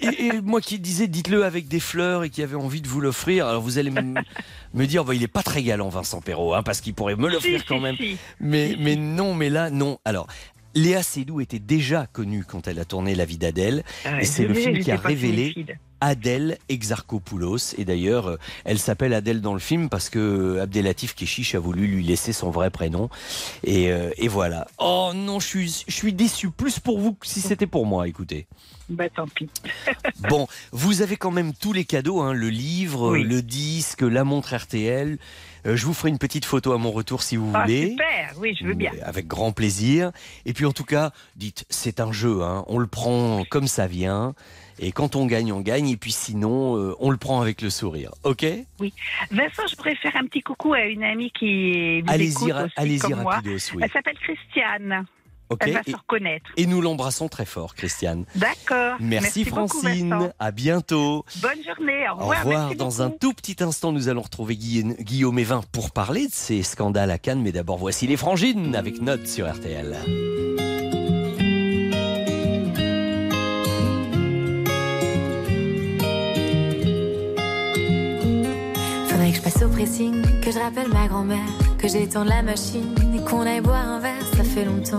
et, et moi qui disais, dites-le avec des fleurs et qui avait envie de vous l'offrir. Alors vous allez me, dire, bah, il est pas très galant, Vincent Perrault, hein, parce qu'il pourrait me l'offrir
Si,
quand
si,
même.
si.
Mais, mais non, mais là, non. Alors. Léa Seydoux était déjà connue quand elle a tourné La vie d'Adèle.
Ah,
et c'est le film qui a révélé. Adèle Exarchopoulos. Et d'ailleurs, euh, elle s'appelle Adèle dans le film parce que Abdelatif Keshish a voulu lui laisser son vrai prénom. Et, euh, et voilà. Oh non, je suis, je suis déçu. Plus pour vous que si c'était pour moi, écoutez.
Bah tant pis. (laughs)
Bon, vous avez quand même tous les cadeaux, hein, le livre,
Oui.
le disque, la montre RTL. Euh, je vous ferai une petite photo à mon retour si vous
Ah,
voulez.
super, oui, je veux bien.
Avec grand plaisir. Et puis en tout cas, dites, c'est un jeu, hein, on le prend comme ça vient. Et quand on gagne, on gagne. Et puis sinon, euh, on le prend avec le sourire. Ok?
Oui. Vincent, je voudrais faire un petit coucou à une amie qui vous
Allez-y,
écoute
ra-
aussi,
allez-y
comme moi.
rapidos, oui.
Elle s'appelle Christiane.
Ok.
Elle va
Et,
se reconnaître.
et nous l'embrassons très fort, Christiane.
D'accord.
Merci,
beaucoup,
Francine.
Vincent.
à bientôt.
Bonne journée. Au
Au
revoir.
revoir.
merci
Dans un
beaucoup.
tout petit instant, nous allons retrouver Guillaume Evin pour parler de ces scandales à Cannes. Mais d'abord, voici les frangines avec Note sur RTL.
Faudrait que je passe au pressing, que je rappelle ma grand-mère, que j'étende la machine et qu'on aille boire un verre, ça fait longtemps.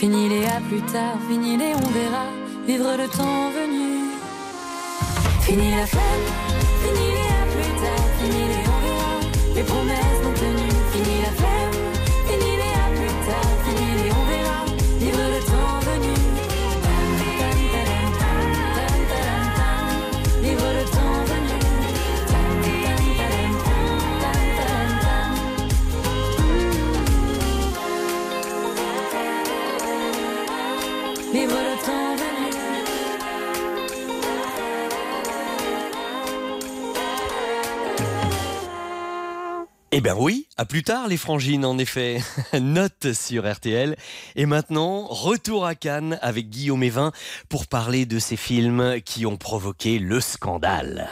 fini les à plus tard, fini les on verra, vivre le temps venu. Fini la flemme, fini les à plus tard, fini les on verra, les promesses
Eh ben oui, à plus tard les frangines en effet. (laughs) Note sur RTL. Et maintenant, retour à Cannes avec Guillaume Evin pour parler de ces films qui ont provoqué le scandale.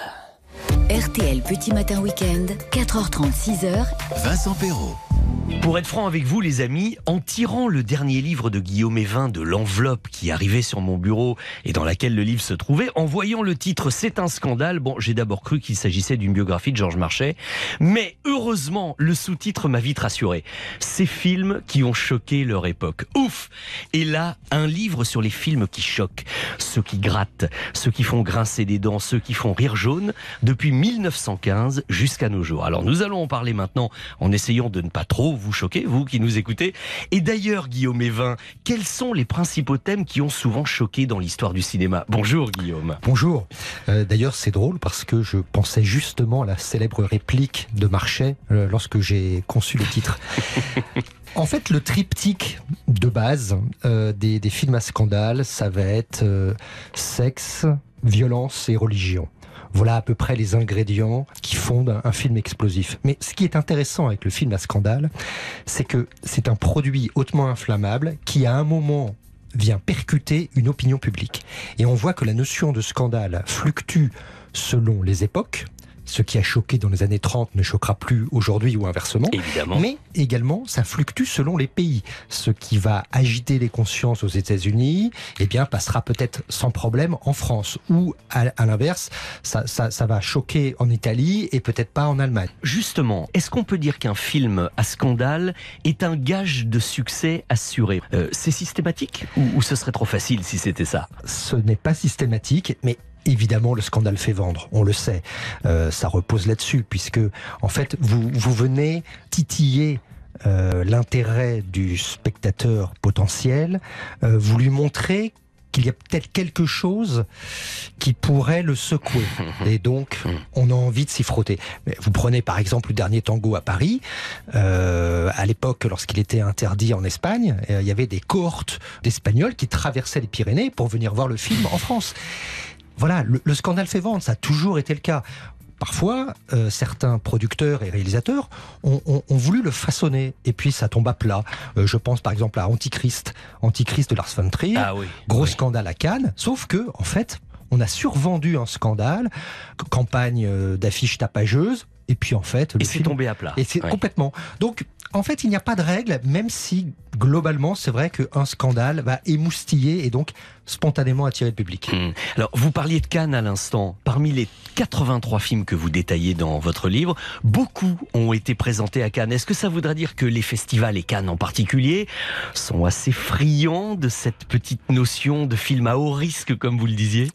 RTL Petit Matin Week-end, 4h30, 6h.
Vincent Perrault.
Pour être franc avec vous, les amis, en tirant le dernier livre de Guillaume Evin de l'enveloppe qui arrivait sur mon bureau et dans laquelle le livre se trouvait, en voyant le titre C'est un scandale, bon, j'ai d'abord cru qu'il s'agissait d'une biographie de Georges Marchais, mais heureusement, le sous-titre m'a vite rassuré. Ces films qui ont choqué leur époque. Ouf Et là, un livre sur les films qui choquent, ceux qui grattent, ceux qui font grincer des dents, ceux qui font rire jaune, depuis 1915 jusqu'à nos jours. Alors nous allons en parler maintenant en essayant de ne pas trop vous choquer, vous qui nous écoutez. Et d'ailleurs, Guillaume Evin, quels sont les principaux thèmes qui ont souvent choqué dans l'histoire du cinéma? Bonjour Guillaume.
Bonjour. Euh, D'ailleurs, c'est drôle parce que je pensais justement à la célèbre réplique de Marchais euh, lorsque j'ai conçu le titre. (laughs) En fait, le triptyque de base euh, des, des films à scandale, ça va être sexe, violence et religion. Voilà à peu près les ingrédients qui fondent un, film explosif. Mais ce qui est intéressant avec le film à scandale, c'est que c'est un produit hautement inflammable qui à un moment vient percuter une opinion publique. Et on voit que la notion de scandale fluctue selon les époques. Ce qui a choqué dans les années 30 ne choquera plus aujourd'hui ou inversement.
Évidemment.
Mais également, ça fluctue selon les pays. Ce qui va agiter les consciences aux États-Unis, eh bien, passera peut-être sans problème en France. Ou, à, l'inverse, ça, ça, ça va choquer en Italie et peut-être pas en Allemagne.
Justement, est-ce qu'on peut dire qu'un film à scandale est un gage de succès assuré? Euh, C'est systématique ou, ou ce serait trop facile si c'était ça?
Ce n'est pas systématique, mais Évidemment, le scandale fait vendre, on le sait. Euh, ça repose là-dessus, puisque en fait, vous, vous venez titiller euh, l'intérêt du spectateur potentiel, euh, vous lui montrez qu'il y a peut-être quelque chose qui pourrait le secouer. (laughs) Et donc, on a envie de s'y frotter. Vous prenez par exemple le dernier tango à Paris. Euh, à l'époque, lorsqu'il était interdit en Espagne, euh, il y avait des cohortes d'Espagnols qui traversaient les Pyrénées pour venir voir le film en France. Voilà, le, le scandale fait vendre, ça a toujours été le cas. Parfois, euh, certains producteurs et réalisateurs ont, ont- ont voulu le façonner et puis ça tombe à plat. Euh, je pense par exemple à Antichrist, Antichrist de Lars von Trier,
Ah oui.
gros scandale à Cannes. Sauf que, en fait, on a survendu un scandale, campagne euh, d'affiches tapageuses, et puis en fait,
Et c'est tombé à plat.
Et c'est complètement. Donc, en fait, il n'y a pas de règle, même si globalement, c'est vrai qu'un scandale va émoustiller et donc spontanément attirer le public.
Hmm. Alors, vous parliez de Cannes à l'instant. Parmi les 83 films que vous détaillez dans votre livre, beaucoup ont été présentés à Cannes. Est-ce que ça voudrait dire que les festivals, et Cannes en particulier, sont assez friands de cette petite notion de film à haut risque, comme vous le disiez?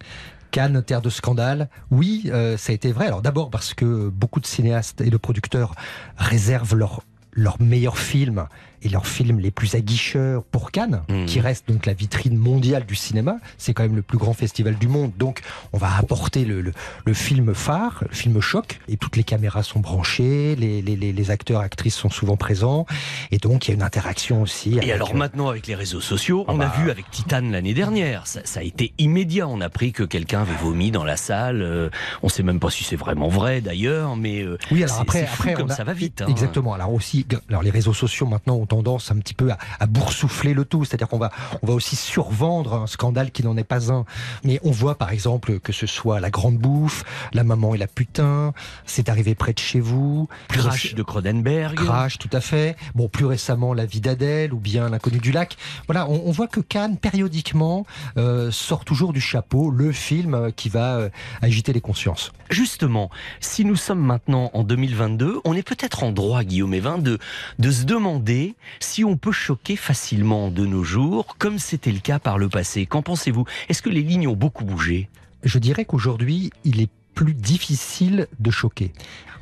Cannes, terre de scandale. Oui, euh, ça a été vrai. Alors d'abord parce que beaucoup de cinéastes et de producteurs réservent leurs leurs meilleurs films et leurs films les plus aguicheurs pour Cannes,
Mhm.
qui reste donc la vitrine mondiale du cinéma. C'est quand même le plus grand festival du monde. Donc on va apporter le, le, le film phare, le film choc, et toutes les caméras sont branchées, les, les, les, les acteurs, actrices sont souvent présents, et donc il y a une interaction aussi.
Et alors
euh,
maintenant, avec les réseaux sociaux, on
Ah
a
bah.
vu avec Titan l'année dernière, ça, ça a été immédiat. On a appris que quelqu'un avait vomi dans la salle. Euh, on sait même pas si c'est vraiment vrai d'ailleurs, mais euh,
Oui, alors après,
c'est fou
après
comme
on a-
ça va vite. hein.
Exactement. Alors aussi, alors les réseaux sociaux maintenant ont tendance un petit peu à, à boursoufler le tout. C'est-à-dire qu'on va, on va aussi survendre un scandale qui n'en est pas un. Mais on voit par exemple que ce soit la grande bouffe, la maman et la putain, c'est arrivé près de chez vous. Plus
Crash
réc-
de Cronenberg.
Crash, tout à fait. Bon, plus récemment, La vie d'Adèle ou bien L'inconnu du lac. Voilà, on, on voit que Cannes, périodiquement, euh, sort toujours du chapeau le film euh, qui va euh, agiter les consciences.
Justement, si nous sommes maintenant en 2022, on est peut-être en droit, Guillaume Evin, de, de se demander si on peut choquer facilement de nos jours, comme c'était le cas par le passé. Qu'en pensez-vous? Est-ce que les lignes ont beaucoup bougé?
Je dirais qu'aujourd'hui, il est plus difficile de choquer.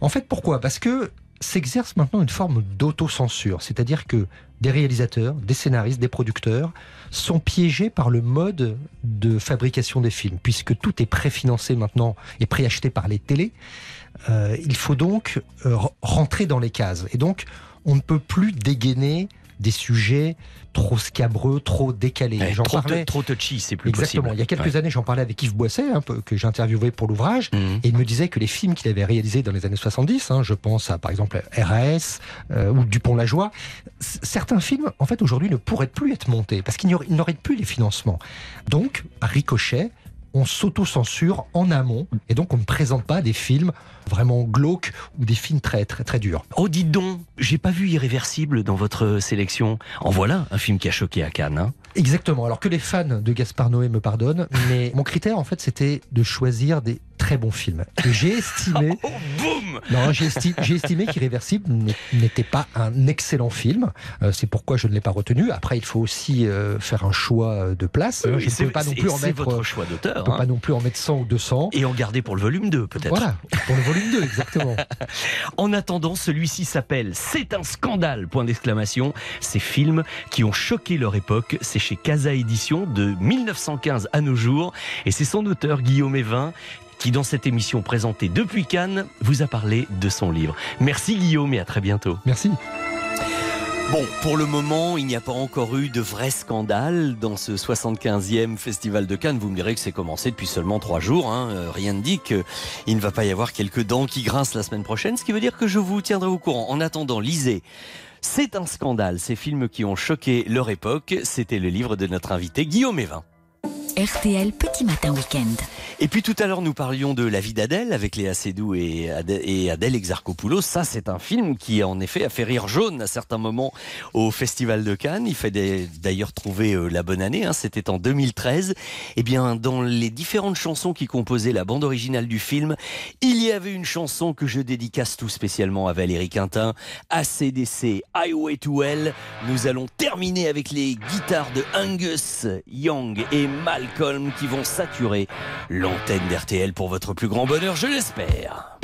En fait, pourquoi? Parce que s'exerce maintenant une forme d'autocensure, c'est-à-dire que des réalisateurs, des scénaristes, des producteurs sont piégés par le mode de fabrication des films, puisque tout est préfinancé maintenant et préacheté par les télés. Euh, il faut donc euh, re- rentrer dans les cases. Et donc, on ne peut plus dégainer des sujets trop scabreux, trop décalés.
Eh,
J'en
trop,
parlais.
trop touchy, c'est plus
Exactement.
possible.
Il y a quelques
Ouais.
années, j'en parlais avec Yves Boisset, peu, que j'ai interviewé pour l'ouvrage, et il me disait que les films qu'il avait réalisés dans les années 70, hein, je pense à par exemple RAS euh, ou Dupont-la-Joie, c- certains films, en fait, aujourd'hui, ne pourraient plus être montés parce qu'ils n'auraient plus les financements. Donc, à ricochet, on s'auto-censure en amont, et donc on ne présente pas des films vraiment glauques ou des films très très très durs.
Oh, dites donc, j'ai pas vu Irréversible dans votre sélection. En voilà un film qui a choqué à Cannes. hein.
Exactement. Alors que les fans de Gaspard Noé me pardonnent, mais mon critère en fait c'était de choisir des très bons films. Et j'ai estimé, (laughs)
Oh, boum
non, j'ai esti- j'ai estimé qu'Irréversible n'était pas un excellent film. Euh, c'est pourquoi je ne l'ai pas retenu. Après, il faut aussi euh, faire un choix euh, de place.
Euh,
je ne peux pas non plus en
c'est
mettre.
votre choix d'auteur, hein.
pas non plus en mettre 100 ou 200.
Et en garder pour le volume 2, peut-être.
Voilà, pour le volume 2, exactement. (laughs)
En attendant, celui-ci s'appelle C'est un scandale Point d'exclamation. Ces films qui ont choqué leur époque, c'est chez Casa Édition de 1915 à nos jours. Et c'est son auteur, Guillaume Evin, qui dans cette émission présentée depuis Cannes, vous a parlé de son livre. Merci Guillaume et à très bientôt.
Merci.
Bon, pour le moment, il n'y a pas encore eu de vrai scandale dans ce 75e Festival de Cannes. Vous me direz que c'est commencé depuis seulement trois jours. hein. Euh, Rien ne dit qu'il ne va pas y avoir quelques dents qui grincent la semaine prochaine, ce qui veut dire que je vous tiendrai au courant. En attendant, lisez. C'est un scandale, ces films qui ont choqué leur époque. C'était le livre de notre invité Guillaume Evin.
RTL Petit Matin Week-end.
Et puis tout à l'heure, nous parlions de La vie d'Adèle avec Léa Seydoux et Adèle, Exarchopoulos. Ça, c'est un film qui, en effet, a fait rire jaune à certains moments au Festival de Cannes. Il fait d'ailleurs trouver euh, la bonne année. hein. C'était en 2013. Eh bien, dans les différentes chansons qui composaient la bande originale du film, il y avait une chanson que je dédicace tout spécialement à Valérie Quintin, ACDC, Highway to Hell. Nous allons terminer avec les guitares de Angus Young et Qui vont saturer l'antenne d'RTL pour votre plus grand bonheur, je l'espère.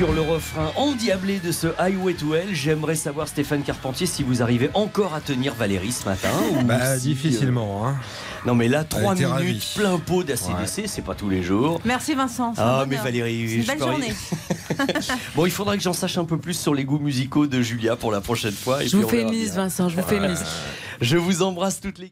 Sur le refrain endiablé de ce Highway to Hell, j'aimerais savoir, Stéphane Carpentier, si vous arrivez encore à tenir Valérie ce matin. ou
Bah,
si,
difficilement. Hein.
euh, Non, mais là, 3
était
minutes,
ravie.
plein pot d'ACDC, c'est pas tous les jours.
Merci Vincent.
Ah, mais Valérie,
une
je
belle journée. (laughs)
Bon, il faudra que j'en sache un peu plus sur les goûts musicaux de Julia pour la prochaine fois. et
Je
puis
vous fais une liste, Vincent, je vous fais une liste.
Je vous embrasse toutes les